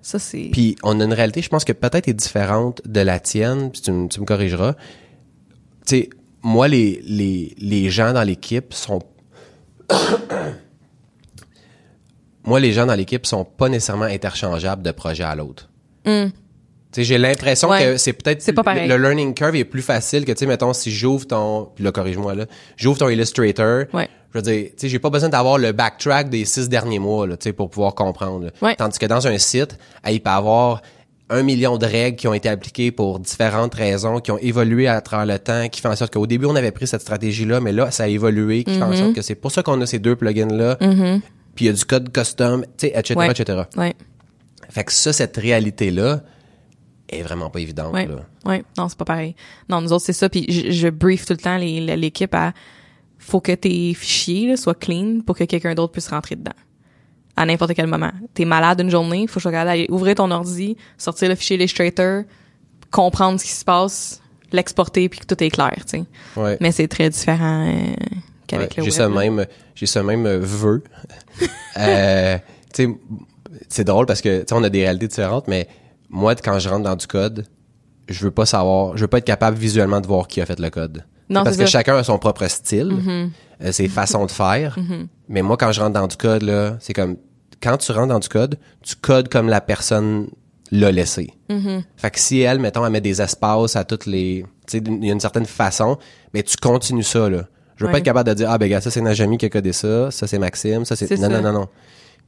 Ça, c'est. Puis on a une réalité, je pense que peut-être est différente de la tienne, puis tu, tu me corrigeras. Tu sais, moi, les, les, les gens dans l'équipe sont... moi, les gens dans l'équipe sont pas nécessairement interchangeables de projet à l'autre. Sais, j'ai l'impression Ouais. que c'est peut-être C'est pas pareil. le learning curve est plus facile que tu sais mettons si j'ouvre ton puis là corrige-moi là, j'ouvre ton Illustrator, Ouais. je veux dire, tu sais j'ai pas besoin d'avoir le backtrack des six derniers mois là, tu sais pour pouvoir comprendre. Ouais. Tandis que dans un site, il peut avoir un million de règles qui ont été appliquées pour différentes raisons, qui ont évolué à travers le temps, qui fait en sorte qu'au début on avait pris cette stratégie-là, mais là ça a évolué, qui fait en Mm-hmm. sorte que c'est pour ça qu'on a ces deux plugins-là, puis il y a du code custom, etc., Ouais. etc. Ouais. Fait que ça, cette réalité-là est vraiment pas évidente. Là. Ouais. Non, c'est pas pareil. Non, nous autres, c'est ça. Puis je, je brief tout le temps l'équipe à faut que tes fichiers là, soient clean pour que quelqu'un d'autre puisse rentrer dedans. À n'importe quel moment. T'es malade une journée, faut que je regarde aller ouvrir ton ordi, sortir le fichier Illustrator, comprendre ce qui se passe, l'exporter puis que tout est clair, tu sais. Ouais. Mais c'est très différent euh, qu'avec Ouais, le j'ai web. ce là. même j'ai ce même euh, vœu euh, tu sais tu c'est drôle parce que, tu sais, on a des réalités différentes, mais moi, quand je rentre dans du code, je veux pas savoir, je veux pas être capable visuellement de voir qui a fait le code. Non, parce que ça. chacun a son propre style, euh, ses façons de faire. Mais moi, quand je rentre dans du code, là, c'est comme, quand tu rentres dans du code, tu codes comme la personne l'a laissé. Fait que si elle, mettons, elle met des espaces à toutes les, tu sais, il y a une certaine façon, mais tu continues ça, là. Je veux Ouais. pas être capable de dire, ah, ben, gars, ça, c'est Najami qui a codé ça, ça, c'est Maxime, ça, c'est, non, non, non, non.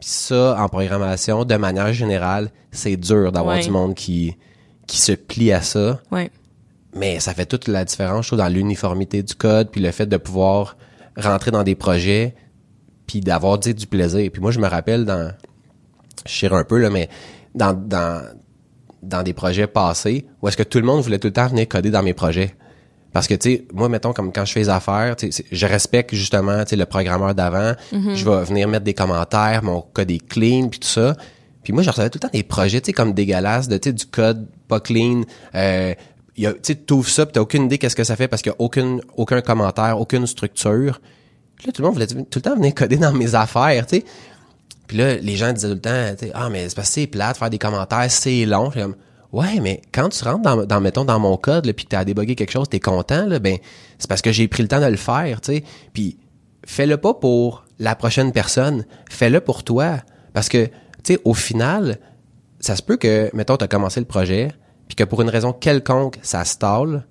Puis ça, en programmation, de manière générale, c'est dur d'avoir Ouais. du monde qui, qui se plie à ça. Ouais. Mais ça fait toute la différence, je trouve, dans l'uniformité du code, puis le fait de pouvoir rentrer dans des projets, puis d'avoir sais, du plaisir. Puis moi, je me rappelle dans, je chire un peu là, mais dans dans dans des projets passés, où est-ce que tout le monde voulait tout le temps venir coder dans mes projets. Parce que, tu sais, moi, mettons, comme quand je fais les affaires, tu sais, c'est- je respecte justement, tu sais, le programmeur d'avant. Je vais venir mettre des commentaires, mon code est clean, puis tout ça. Puis moi, je recevais tout le temps des projets, tu sais, comme dégueulasses, de, tu sais, du code pas clean. Euh, tu sais, t'ouvres ça, puis t'as aucune idée qu'est-ce que ça fait parce qu'il y a aucune, aucun commentaire, aucune structure. Là, tout le monde voulait tout le temps venir coder dans mes affaires, tu sais. Puis là, les gens disaient tout le temps, tu ah, mais c'est parce que c'est plate, faire des commentaires, c'est long. Ouais, mais quand tu rentres dans, mettons, dans mon code, là, puis que t'as débogué quelque chose, t'es content, là, ben, c'est parce que j'ai pris le temps de le faire, tu sais. Puis, fais-le pas pour la prochaine personne, fais-le pour toi. Parce que, tu sais, au final, ça se peut que, mettons, t'as commencé le projet, puis que pour une raison quelconque, ça stall,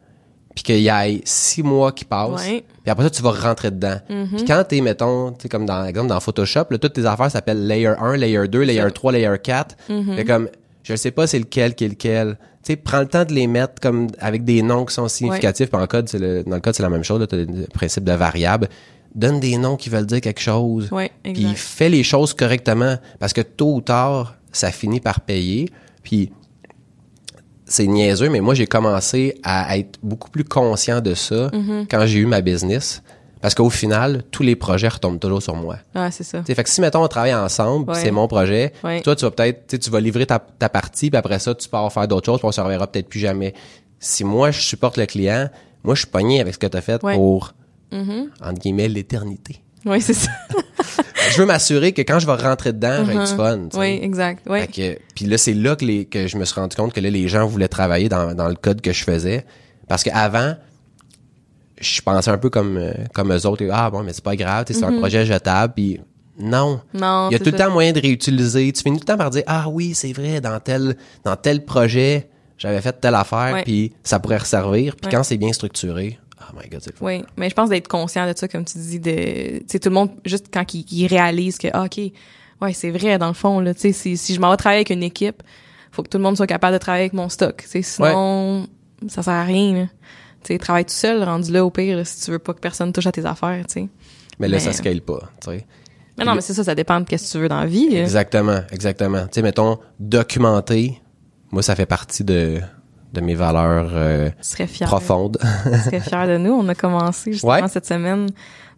puis qu'il y ait six mois qui passent, puis après ça, tu vas rentrer dedans. Puis quand t'es, mettons, tu sais, comme dans, exemple, dans Photoshop, là, toutes tes affaires s'appellent Layer 1, Layer 2, Layer 3, Layer 4. Fait comme, je sais pas c'est lequel qui est lequel. Tu sais, prends le temps de les mettre comme avec des noms qui sont significatifs. Puis en code, c'est le, dans le code, c'est la même chose. Tu as le principe de variable. Donne des noms qui veulent dire quelque chose. Ouais, Puis fais les choses correctement. Parce que tôt ou tard, ça finit par payer. Puis c'est niaiseux, mais moi, j'ai commencé à être beaucoup plus conscient de ça Mm-hmm. quand j'ai eu ma business. Parce qu'au final, tous les projets retombent toujours sur moi. Ouais, c'est ça. T'sais, fait que si, mettons, on travaille ensemble, Ouais. c'est mon projet, Ouais. toi, tu vas peut-être, tu sais, tu vas livrer ta, ta partie, puis après ça, tu pars faire d'autres choses, puis on se reverra peut-être plus jamais. Si moi, je supporte le client, moi, je suis pogné avec ce que tu as fait Ouais. Mm-hmm. pour, entre guillemets, l'éternité. Oui, c'est ça. je veux m'assurer que quand je vais rentrer dedans, j'ai du fun. t'sais. Mm-hmm. Oui, exact. Oui. Puis là, c'est là que, les, que je me suis rendu compte que là, les gens voulaient travailler dans, dans le code que je faisais. Parce qu'avant, je pensais un peu comme, euh, comme eux autres. Ah bon, mais c'est pas grave, c'est un projet jetable. Puis non. Mm-hmm. Non, Il y a tout le temps moyen de réutiliser. Tu finis tout le temps par dire Ah oui, c'est vrai, dans tel, dans tel projet, j'avais fait telle affaire, puis ça pourrait resservir. Puis Ouais. quand c'est bien structuré, oh my god, c'est le fun. Oui, mais je pense d'être conscient de ça, comme tu dis, de, tu sais, tout le monde, juste quand il, il réalise que, ah, OK, ouais, c'est vrai, dans le fond, là, tu sais, si, si je m'en vais travailler avec une équipe, faut que tout le monde soit capable de travailler avec mon stock, tu sais, sinon, ça sert à rien, là. Tu sais, travaille tout seul, rendu là, au pire, là, si tu veux pas que personne touche à tes affaires, tu sais. Mais là, Mais- ça scale pas. tu sais. Mais non, mais c'est ça, ça dépend de qu'est-ce que tu veux dans la vie. Exactement, exactement. Tu sais, mettons, documenter, moi, ça fait partie de, de mes valeurs euh, profondes. Tu serais fier de nous. On a commencé, justement, Ouais. cette semaine.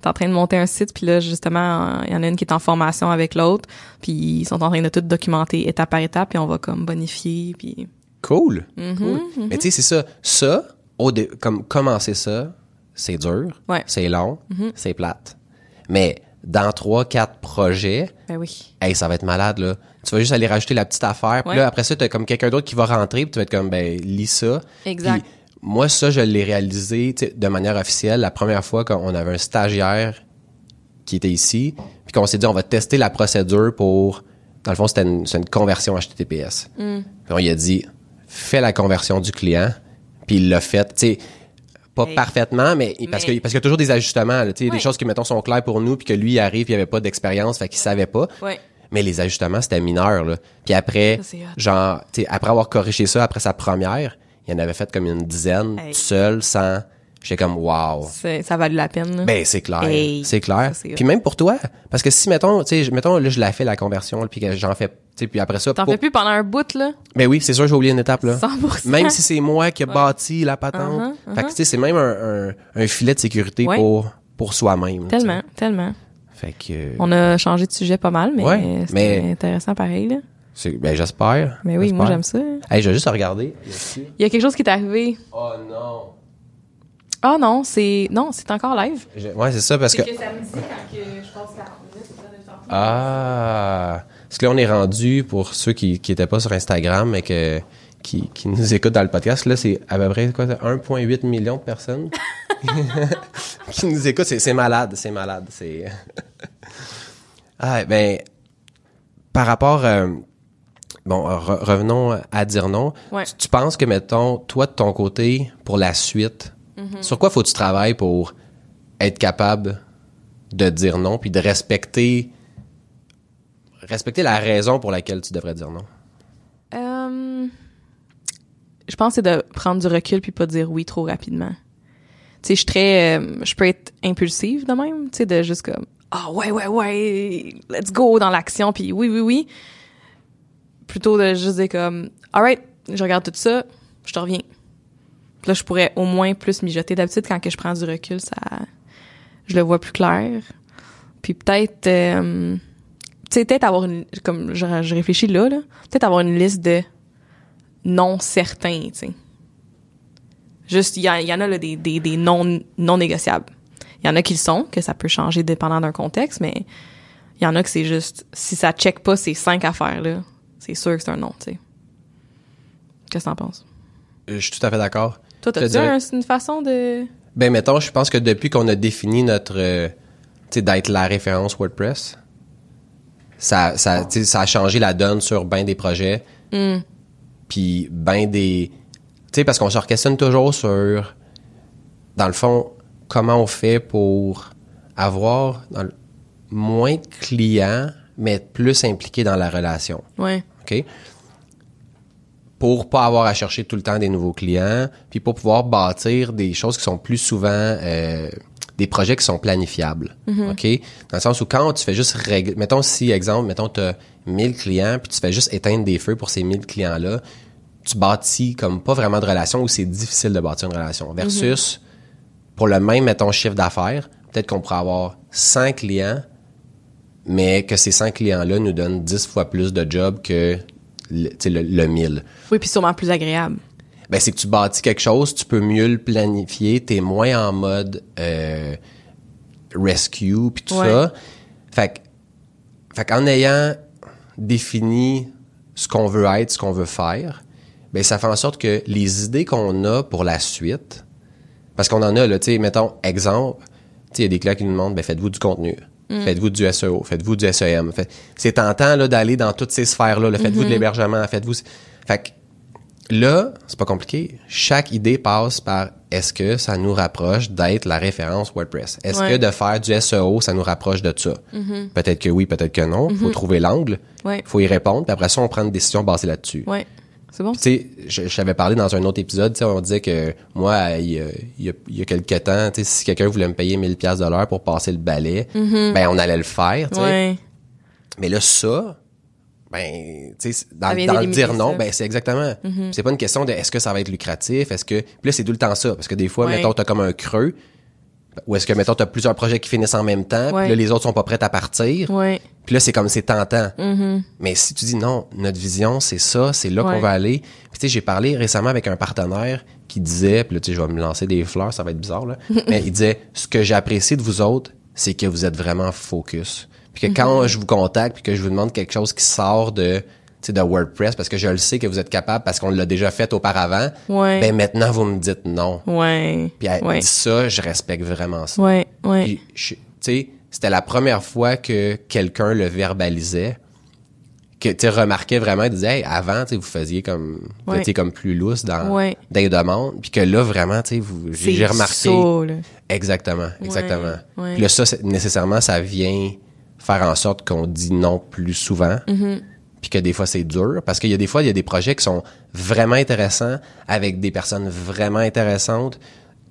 T'es en train de monter un site, puis là, justement, il y en a une qui est en formation avec l'autre, puis ils sont en train de tout documenter étape par étape, puis on va comme bonifier, puis... cool. Mm-hmm, cool. Mais tu sais, c'est ça. Ça, au dé- comme commencer ça, c'est dur, Ouais. C'est long, c'est plate. Mais dans trois, quatre projets, Ben oui. hey, ça va être malade, là. Tu vas juste aller rajouter la petite affaire. Puis Ouais. là, après ça, t'as comme quelqu'un d'autre qui va rentrer, puis tu vas être comme, ben, lis ça. Exact. Puis moi, ça, je l'ai réalisé de manière officielle la première fois qu'on avait un stagiaire qui était ici, puis qu'on s'est dit, on va tester la procédure pour... Dans le fond, c'était une, c'est une conversion HTTPS. Mm. Puis on lui a dit, fais la conversion du client, puis il l'a fait, tu sais, pas Hey. parfaitement, mais, parce que parce qu'il y a toujours des ajustements, là, tu sais, Ouais. des choses qui, mettons, sont claires pour nous, puis que lui, il arrive, puis il avait pas d'expérience, fait qu'il savait pas. Ouais. Mais les ajustements, c'était mineur, là. Puis après, genre, tu sais, après avoir corrigé ça, après sa première, il en avait fait comme une dizaine, Hey. tout seul, sans... J'étais comme, wow. Ça valait la peine, là. Ben, c'est clair. Hey. c'est clair. Ça. Puis même pour toi, parce que si, mettons, tu sais, mettons, là, je la fais, la conversion, là, puis que j'en fais, tu sais, puis après ça... T'en pour- fais plus pendant un bout, là? Ben oui, c'est sûr, j'ai oublié une étape, là. 100%. Même si c'est moi qui ai bâti la patente. Uh-huh, Fait que, tu sais, c'est même un, un, un filet de sécurité Ouais. pour, pour soi-même. Tellement, tellement. Fait que... On a changé de sujet pas mal, mais Ouais, c'était mais- intéressant pareil, là. c'est- Ben, j'espère. Mais oui, moi, j'aime ça. Hey, je vais juste regarder. Il y a quelque chose qui est arrivé. Oh non. Ah non, c'est... Non, c'est encore live. Je- Ouais, c'est ça, parce que... samedi, quand je passe 40 minutes, Ah, Parce que là, on est rendu, pour ceux qui qui étaient pas sur Instagram, mais que, qui, qui nous écoutent dans le podcast, là, c'est à peu près quoi, 1,8 million de personnes qui nous écoutent. C'est, malade, c'est malade. C'est... ah, ben, par rapport... euh, bon, re- revenons à dire non. Ouais. Tu, tu penses que, mettons, toi, de ton côté, pour la suite, sur quoi faut que tu travailles pour être capable de dire non, puis de respecter respecter la raison pour laquelle tu devrais dire non? Euh, je pense que c'est de prendre du recul puis pas dire oui trop rapidement. Sais, je très, euh, je peux être impulsive de même, tu sais, de juste comme, ah ouais, ouais, ouais, let's go dans l'action puis oui, oui, oui. Plutôt de juste dire comme, alright, je regarde tout ça, je te reviens. Là, je pourrais au moins plus mijoter. D'habitude, quand que je prends du recul, ça, je le vois plus clair. Puis peut-être, euh, tu sais, peut-être avoir une, comme je, je réfléchis là, là, peut-être avoir une liste de non certains, tu sais. Juste, il y, en a là, des, des, des non, non négociables. Il y en a qui le sont, que ça peut changer dépendant d'un contexte, mais il y en a que c'est juste, si ça check pas ces cinq affaires-là, c'est sûr que c'est un non, tu sais. Qu'est-ce que t'en penses? Euh, Je suis tout à fait d'accord. Toi, t'as-tu dirais- un- une façon de... Ben mettons, je pense que depuis qu'on a défini notre euh, tu sais d'être la référence WordPress, ça ça ça a changé la donne sur ben des projets. Puis ben des sais parce qu'on se questionne toujours sur dans le fond comment on fait pour avoir dans le- moins de clients mais être plus impliqué dans la relation. Ouais. OK? Pour pas avoir à chercher tout le temps des nouveaux clients, puis pour pouvoir bâtir des choses qui sont plus souvent euh, des projets qui sont planifiables. OK? Dans le sens où quand tu fais juste régler, mettons si exemple, mettons tu as 1000 clients puis tu fais juste éteindre des feux pour ces 1000 clients-là, tu bâtis comme pas vraiment de relation ou c'est difficile de bâtir une relation versus pour le même mettons chiffre d'affaires, peut-être qu'on pourrait avoir 100 clients mais que ces 100 clients-là nous donnent 10 fois plus de jobs que le, tu le, le 1000. Oui, puis sûrement plus agréable. Ben, c'est que tu bâtis quelque chose, tu peux mieux le planifier, t'es moins en mode euh, rescue puis tout Ouais. ça. Fait que, fait qu'en ayant défini ce qu'on veut être, ce qu'on veut faire, ben ça fait en sorte que les idées qu'on a pour la suite, parce qu'on en a là, tu sais, mettons exemple, tu sais, il y a des clients qui nous demandent, ben faites-vous du contenu, faites-vous du SEO, faites-vous du SEM, Fait- c'est tentant là d'aller dans toutes ces sphères là, faites-vous de l'hébergement, faites-vous, fait que Là, c'est pas compliqué. Chaque idée passe par est-ce que ça nous rapproche d'être la référence WordPress? Est-ce Ouais. que de faire du SEO, ça nous rapproche de ça? Peut-être que oui, peut-être que non. Faut trouver l'angle. Ouais. Faut y répondre. Puis après ça, on prend une décision basée là-dessus. Ouais. C'est bon? Tu sais, je, je t'avais parlé dans un autre épisode, tu sais, on disait que moi, il y a, il y a, il y a quelques temps, tu sais, si quelqu'un voulait me payer 1000 pièces de l'heure pour passer le balai, ben on allait le faire, tu sais. Ouais. Mais là, ça, ben, tu sais, dans, le dire non, ça. ben, c'est exactement. C'est pas une question de est-ce que ça va être lucratif, est-ce que. Puis là, c'est tout le temps ça. Parce que des fois, Ouais. mettons, t'as comme un creux. Ou est-ce que, mettons, t'as plusieurs projets qui finissent en même temps, puis là, les autres sont pas prêts à partir. Ouais. Puis là, c'est comme c'est tentant. Mais si tu dis non, notre vision, c'est ça, c'est là qu'on va aller. Puis tu sais, j'ai parlé récemment avec un partenaire qui disait, puis là, tu sais, je vais me lancer des fleurs, ça va être bizarre, là. mais il disait, ce que j'apprécie de vous autres, c'est que vous êtes vraiment focus. Puis que quand je vous contacte, puis que je vous demande quelque chose qui sort de, tu de WordPress, parce que je le sais que vous êtes capable, parce qu'on l'a déjà fait auparavant, Ouais. ben maintenant, vous me dites non. Ouais. Puis elle ouais. dit ça, je respecte vraiment ça. Ouais. Tu sais, c'était la première fois que quelqu'un le verbalisait, que tu sais, remarquait vraiment, il disait, hey, avant, tu vous faisiez comme, vous Ouais. étiez comme plus lousse dans, Ouais. dans les demandes, puis que là, vraiment, tu sais, vous, j'ai remarqué. Exactement, exactement. ouais. Puis là, ça, nécessairement, ça vient faire en sorte qu'on dit non plus souvent. Mm-hmm. Puis que des fois, c'est dur. Parce qu'il y a des fois, il y a des projets qui sont vraiment intéressants, avec des personnes vraiment intéressantes,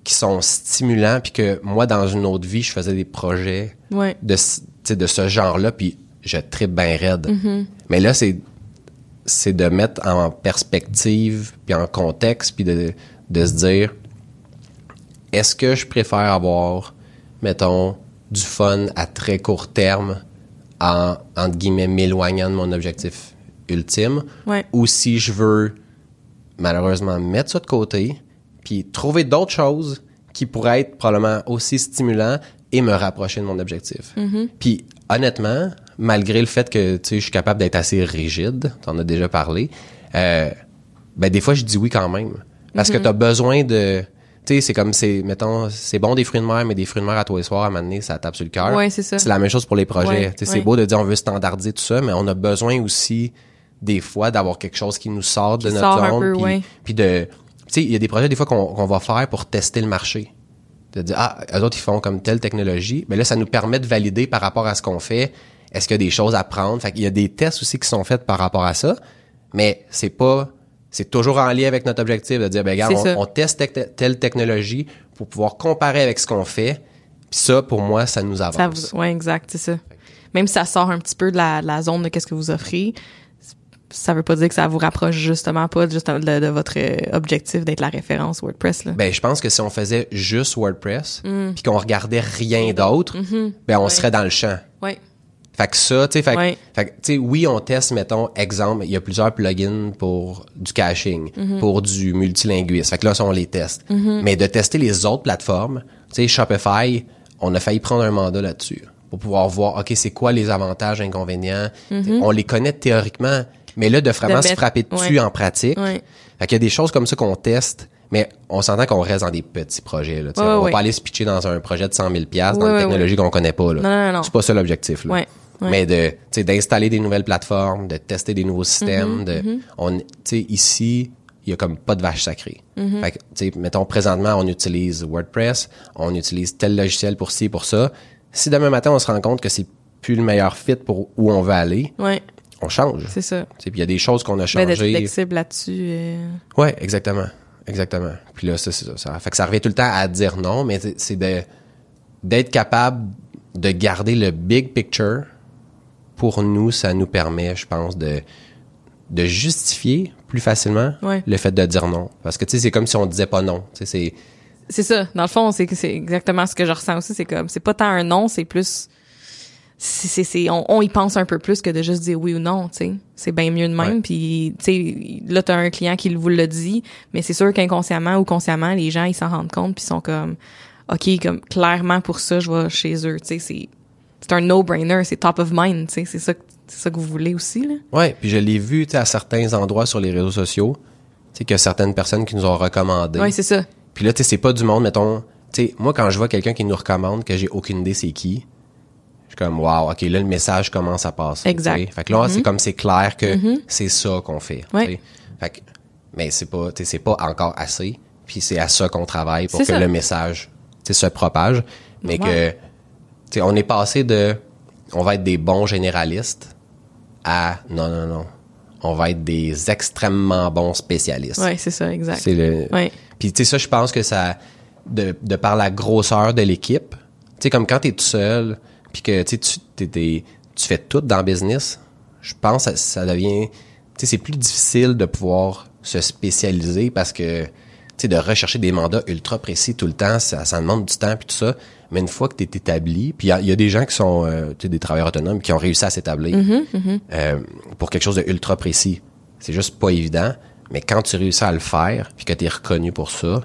qui sont stimulants, puis que moi, dans une autre vie, je faisais des projets Ouais. de, de ce genre-là, puis je tripe bien raide. Mm-hmm. Mais là, c'est c'est de mettre en perspective, puis en contexte, puis de, de se dire, est-ce que je préfère avoir, mettons, du fun à très court terme en, entre guillemets, m'éloignant de mon objectif ultime, Ouais. ou si je veux, malheureusement, mettre ça de côté, puis trouver d'autres choses qui pourraient être probablement aussi stimulants et me rapprocher de mon objectif. Puis, honnêtement, malgré le fait que, tu sais, je suis capable d'être assez rigide, t'en as déjà parlé, euh, ben des fois, je dis oui quand même. Parce que t'as besoin de... Tu sais, c'est comme, c'est, mettons, c'est bon des fruits de mer, mais des fruits de mer à toi et soir, à un moment donné, ça tape sur le cœur. Ouais, c'est ça. C'est la même chose pour les projets. Ouais, C'est beau de dire on veut standardiser tout ça, mais on a besoin aussi, des fois, d'avoir quelque chose qui nous sort de Qui notre sort zone. puis, de... Tu sais, il y a des projets, des fois, qu'on qu'on va faire pour tester le marché de dire ah eux autres ils font comme telle technologie mais là ça nous permet de valider par rapport à ce qu'on fait est-ce qu'il y a des choses à prendre? Fait qu'il y a des tests aussi qui sont faits par rapport à ça mais c'est pas c'est toujours en lien avec notre objectif de dire ben regarde on, on teste telle technologie pour pouvoir comparer avec ce qu'on fait puis ça pour moi ça nous avance ouais, exact, c'est ça. Même si ça sort un petit peu de la, de la zone de qu'est-ce que vous offrez, ça veut pas dire que ça vous rapproche justement pas juste de, de votre objectif d'être la référence WordPress là. ben je pense que si on faisait juste WordPress Mm. puis qu'on regardait rien d'autre ben on serait dans le champ ouais. Fait que ça, tu sais, fait, que- Ouais. fait tu sais, oui, on teste, mettons, exemple, il y a plusieurs plugins pour du caching, Mm-hmm. pour du multilinguisme. Fait que là, ça, on les teste. Mais de tester les autres plateformes, tu sais, Shopify, on a failli prendre un mandat là-dessus pour pouvoir voir, OK, c'est quoi les avantages, inconvénients? On les connaît théoriquement, mais là, de vraiment. De se frapper dessus ouais. en pratique. Ouais. Fait qu'il y a des choses comme ça qu'on teste, mais on s'entend qu'on reste dans des petits projets. Là. Ouais, on va ouais. pas aller se pitcher dans un projet de 100 000 dans Ouais, une technologie qu'on connaît pas. Là. Non, non, non. C'est pas ça l'objectif. là. Ouais. Mais de, tu sais, d'installer des nouvelles plateformes, de tester des nouveaux Mm-hmm, systèmes. de, on, tu sais, ici, il y a comme pas de vache sacrée. Mm-hmm. Fait que, tu sais, mettons, présentement, on utilise WordPress, on utilise tel logiciel pour ci, pour ça. Si demain matin, on se rend compte que c'est plus le meilleur fit pour où on veut aller, Ouais, on change. c'est ça. Tu sais, Puis il y a des choses qu'on a Mais d'être changées. flexible là-dessus. euh, Ouais, exactement. Exactement. Puis là, ça, c'est ça, ça. Fait que ça revient tout le temps à dire non, mais c'est- c'est de, d'être capable de garder le big picture. Pour nous, ça nous permet, je pense, de, de justifier plus facilement Ouais. le fait de dire non. Parce que, tu sais, c'est comme si on disait pas non. Tu sais, c'est, C'est ça. Dans le fond, c'est c'est exactement ce que je ressens aussi. C'est comme, c'est pas tant un non, c'est plus, c'est, c'est, on, on y pense un peu plus que de juste dire oui ou non, tu sais. C'est bien mieux de même. Puis, tu sais, là, t'as un client qui vous le dit, mais c'est sûr qu'inconsciemment ou consciemment, les gens, ils s'en rendent compte puis sont comme, OK, comme, clairement pour ça, je vais chez eux, tu sais, c'est, c'est un no-brainer, c'est top of mind, tu sais. C'est ça, que- c'est ça que vous voulez aussi, là. ouais. Puis je l'ai vu, à certains endroits sur les réseaux sociaux. Tu sais, qu'il y a certaines personnes qui nous ont recommandé. Ouais, c'est ça. Puis là, tu sais, c'est pas du monde, mettons. Tu sais, moi, quand je vois quelqu'un qui nous recommande que j'ai aucune idée c'est qui, je suis comme, wow, OK, là, le message commence à passer. Exact. Mm-hmm. Fait que là, c'est comme c'est clair que c'est ça qu'on fait. Ouais. Fait que, mais c'est pas, tu sais, c'est pas encore assez. Puis c'est à ça qu'on travaille pour C'est que ça. le message, tu sais, se propage. Mais que, tu on est passé de, on va être des bons généralistes à, non, non, non. On va être des extrêmement bons spécialistes. Ouais, c'est ça, exact. C'est le. Ouais. Puis tu sais ça, je pense que ça, de, de par la grosseur de l'équipe, tu sais comme quand t'es tout seul, puis que tu sais, tu t'es- t'es- tu fais tout dans le business, je pense que ça, ça devient, tu sais c'est plus difficile de pouvoir se spécialiser parce que tu sais de rechercher des mandats ultra précis tout le temps, ça, ça demande du temps puis tout ça. Mais une fois que t'es établi, puis il y a- il y, a des gens qui sont euh, tu des travailleurs autonomes qui ont réussi à s'établir euh, pour quelque chose de ultra précis. C'est juste pas évident. Mais quand tu réussis à le faire, puis que tu es reconnu pour ça,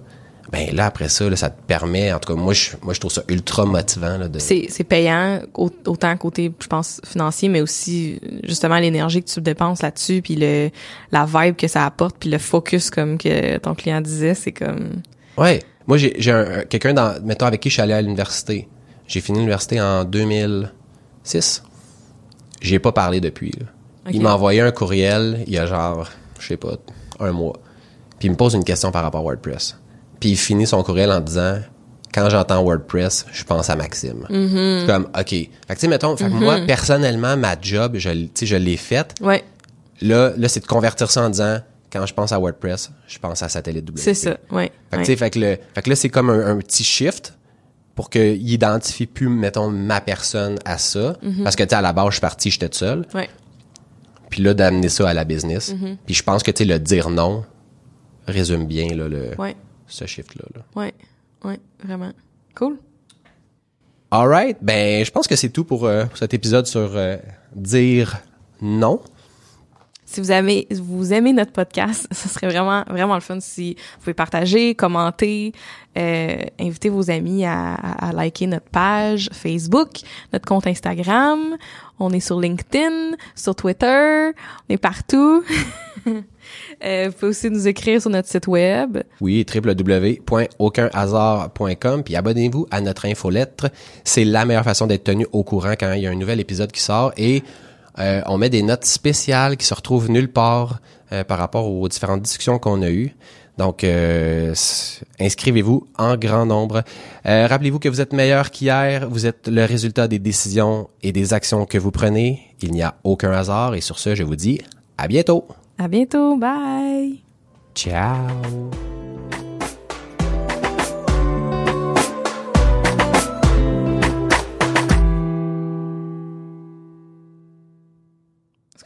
ben là, après ça, là, ça te permet, en tout cas, moi, je, moi, je trouve ça ultra motivant. Là, de... c'est c'est payant au- autant côté je pense financier mais aussi justement l'énergie que tu dépenses là-dessus puis le la vibe que ça apporte puis le focus comme que ton client disait c'est comme Ouais. Moi, j'ai, j'ai un, quelqu'un, dans, mettons, avec qui je suis allé à l'université. J'ai fini l'université en 2006. J'y ai pas parlé depuis. là. Il m'a envoyé un courriel il y a genre, je sais pas, un mois. Puis il me pose une question par rapport à WordPress. Puis il finit son courriel en disant quand j'entends WordPress, je pense à Maxime. Mm-hmm. Je suis comme OK. Fait que tu sais mettons, fait que moi personnellement ma job, je l- tu sais je l'ai faite. ouais Là là c'est de convertir ça en disant quand je pense à WordPress, je pense à Satellite WP. c'est ça ouais, Fait que, ouais. tu sais, fait que, le, fait que là, c'est comme un, un petit shift pour qu'il identifie plus, mettons, ma personne à ça. Mm-hmm. Parce que, tu sais, à la base, je suis parti, j'étais tout seul. ouais Puis là, d'amener ça à la business. Mm-hmm. Puis je pense que, tu sais, le dire non résume bien, là, le, ouais ce shift-là. Là. ouais ouais vraiment cool Alright. Ben, je pense que c'est tout pour, euh, pour cet épisode sur euh, dire non. Si vous aimez, vous aimez notre podcast, ce serait vraiment, vraiment le fun si vous pouvez partager, commenter, euh, inviter vos amis à, à, liker notre page Facebook, notre compte Instagram. On est sur LinkedIn, sur Twitter, on est partout. euh, vous pouvez aussi nous écrire sur notre site web. Oui, www.aucunhasard.com. Puis abonnez-vous à notre infolettre. C'est la meilleure façon d'être tenu au courant quand il y a un nouvel épisode qui sort. Et euh, on met des notes spéciales qui se retrouvent nulle part euh, par rapport aux différentes discussions qu'on a eues. Donc, euh, inscrivez-vous en grand nombre. Rappelez-vous que vous êtes meilleur qu'hier. Vous êtes le résultat des décisions et des actions que vous prenez. Il n'y a aucun hasard. Et sur ce, je vous dis à bientôt. À bientôt. Bye. Ciao.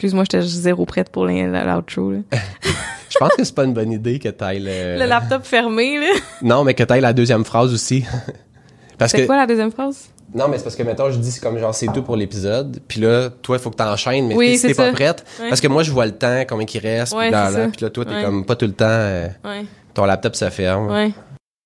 Excuse-moi, j'étais zéro prête pour l'outro. Je pense que c'est pas une bonne idée que t'ailles le... Le laptop fermé, là. Non, mais que t'ailles la deuxième phrase aussi. parce c'est quoi la deuxième phrase? Non, mais c'est parce que, maintenant je dis, c'est comme genre, c'est tout pour l'épisode. Puis là, toi, il faut que t'enchaînes, mais oui, si t'es pas prête. Parce que moi, je vois le temps, combien il reste, puis là, là, puis là, toi, t'es comme pas tout le temps... Euh, ton laptop se ferme.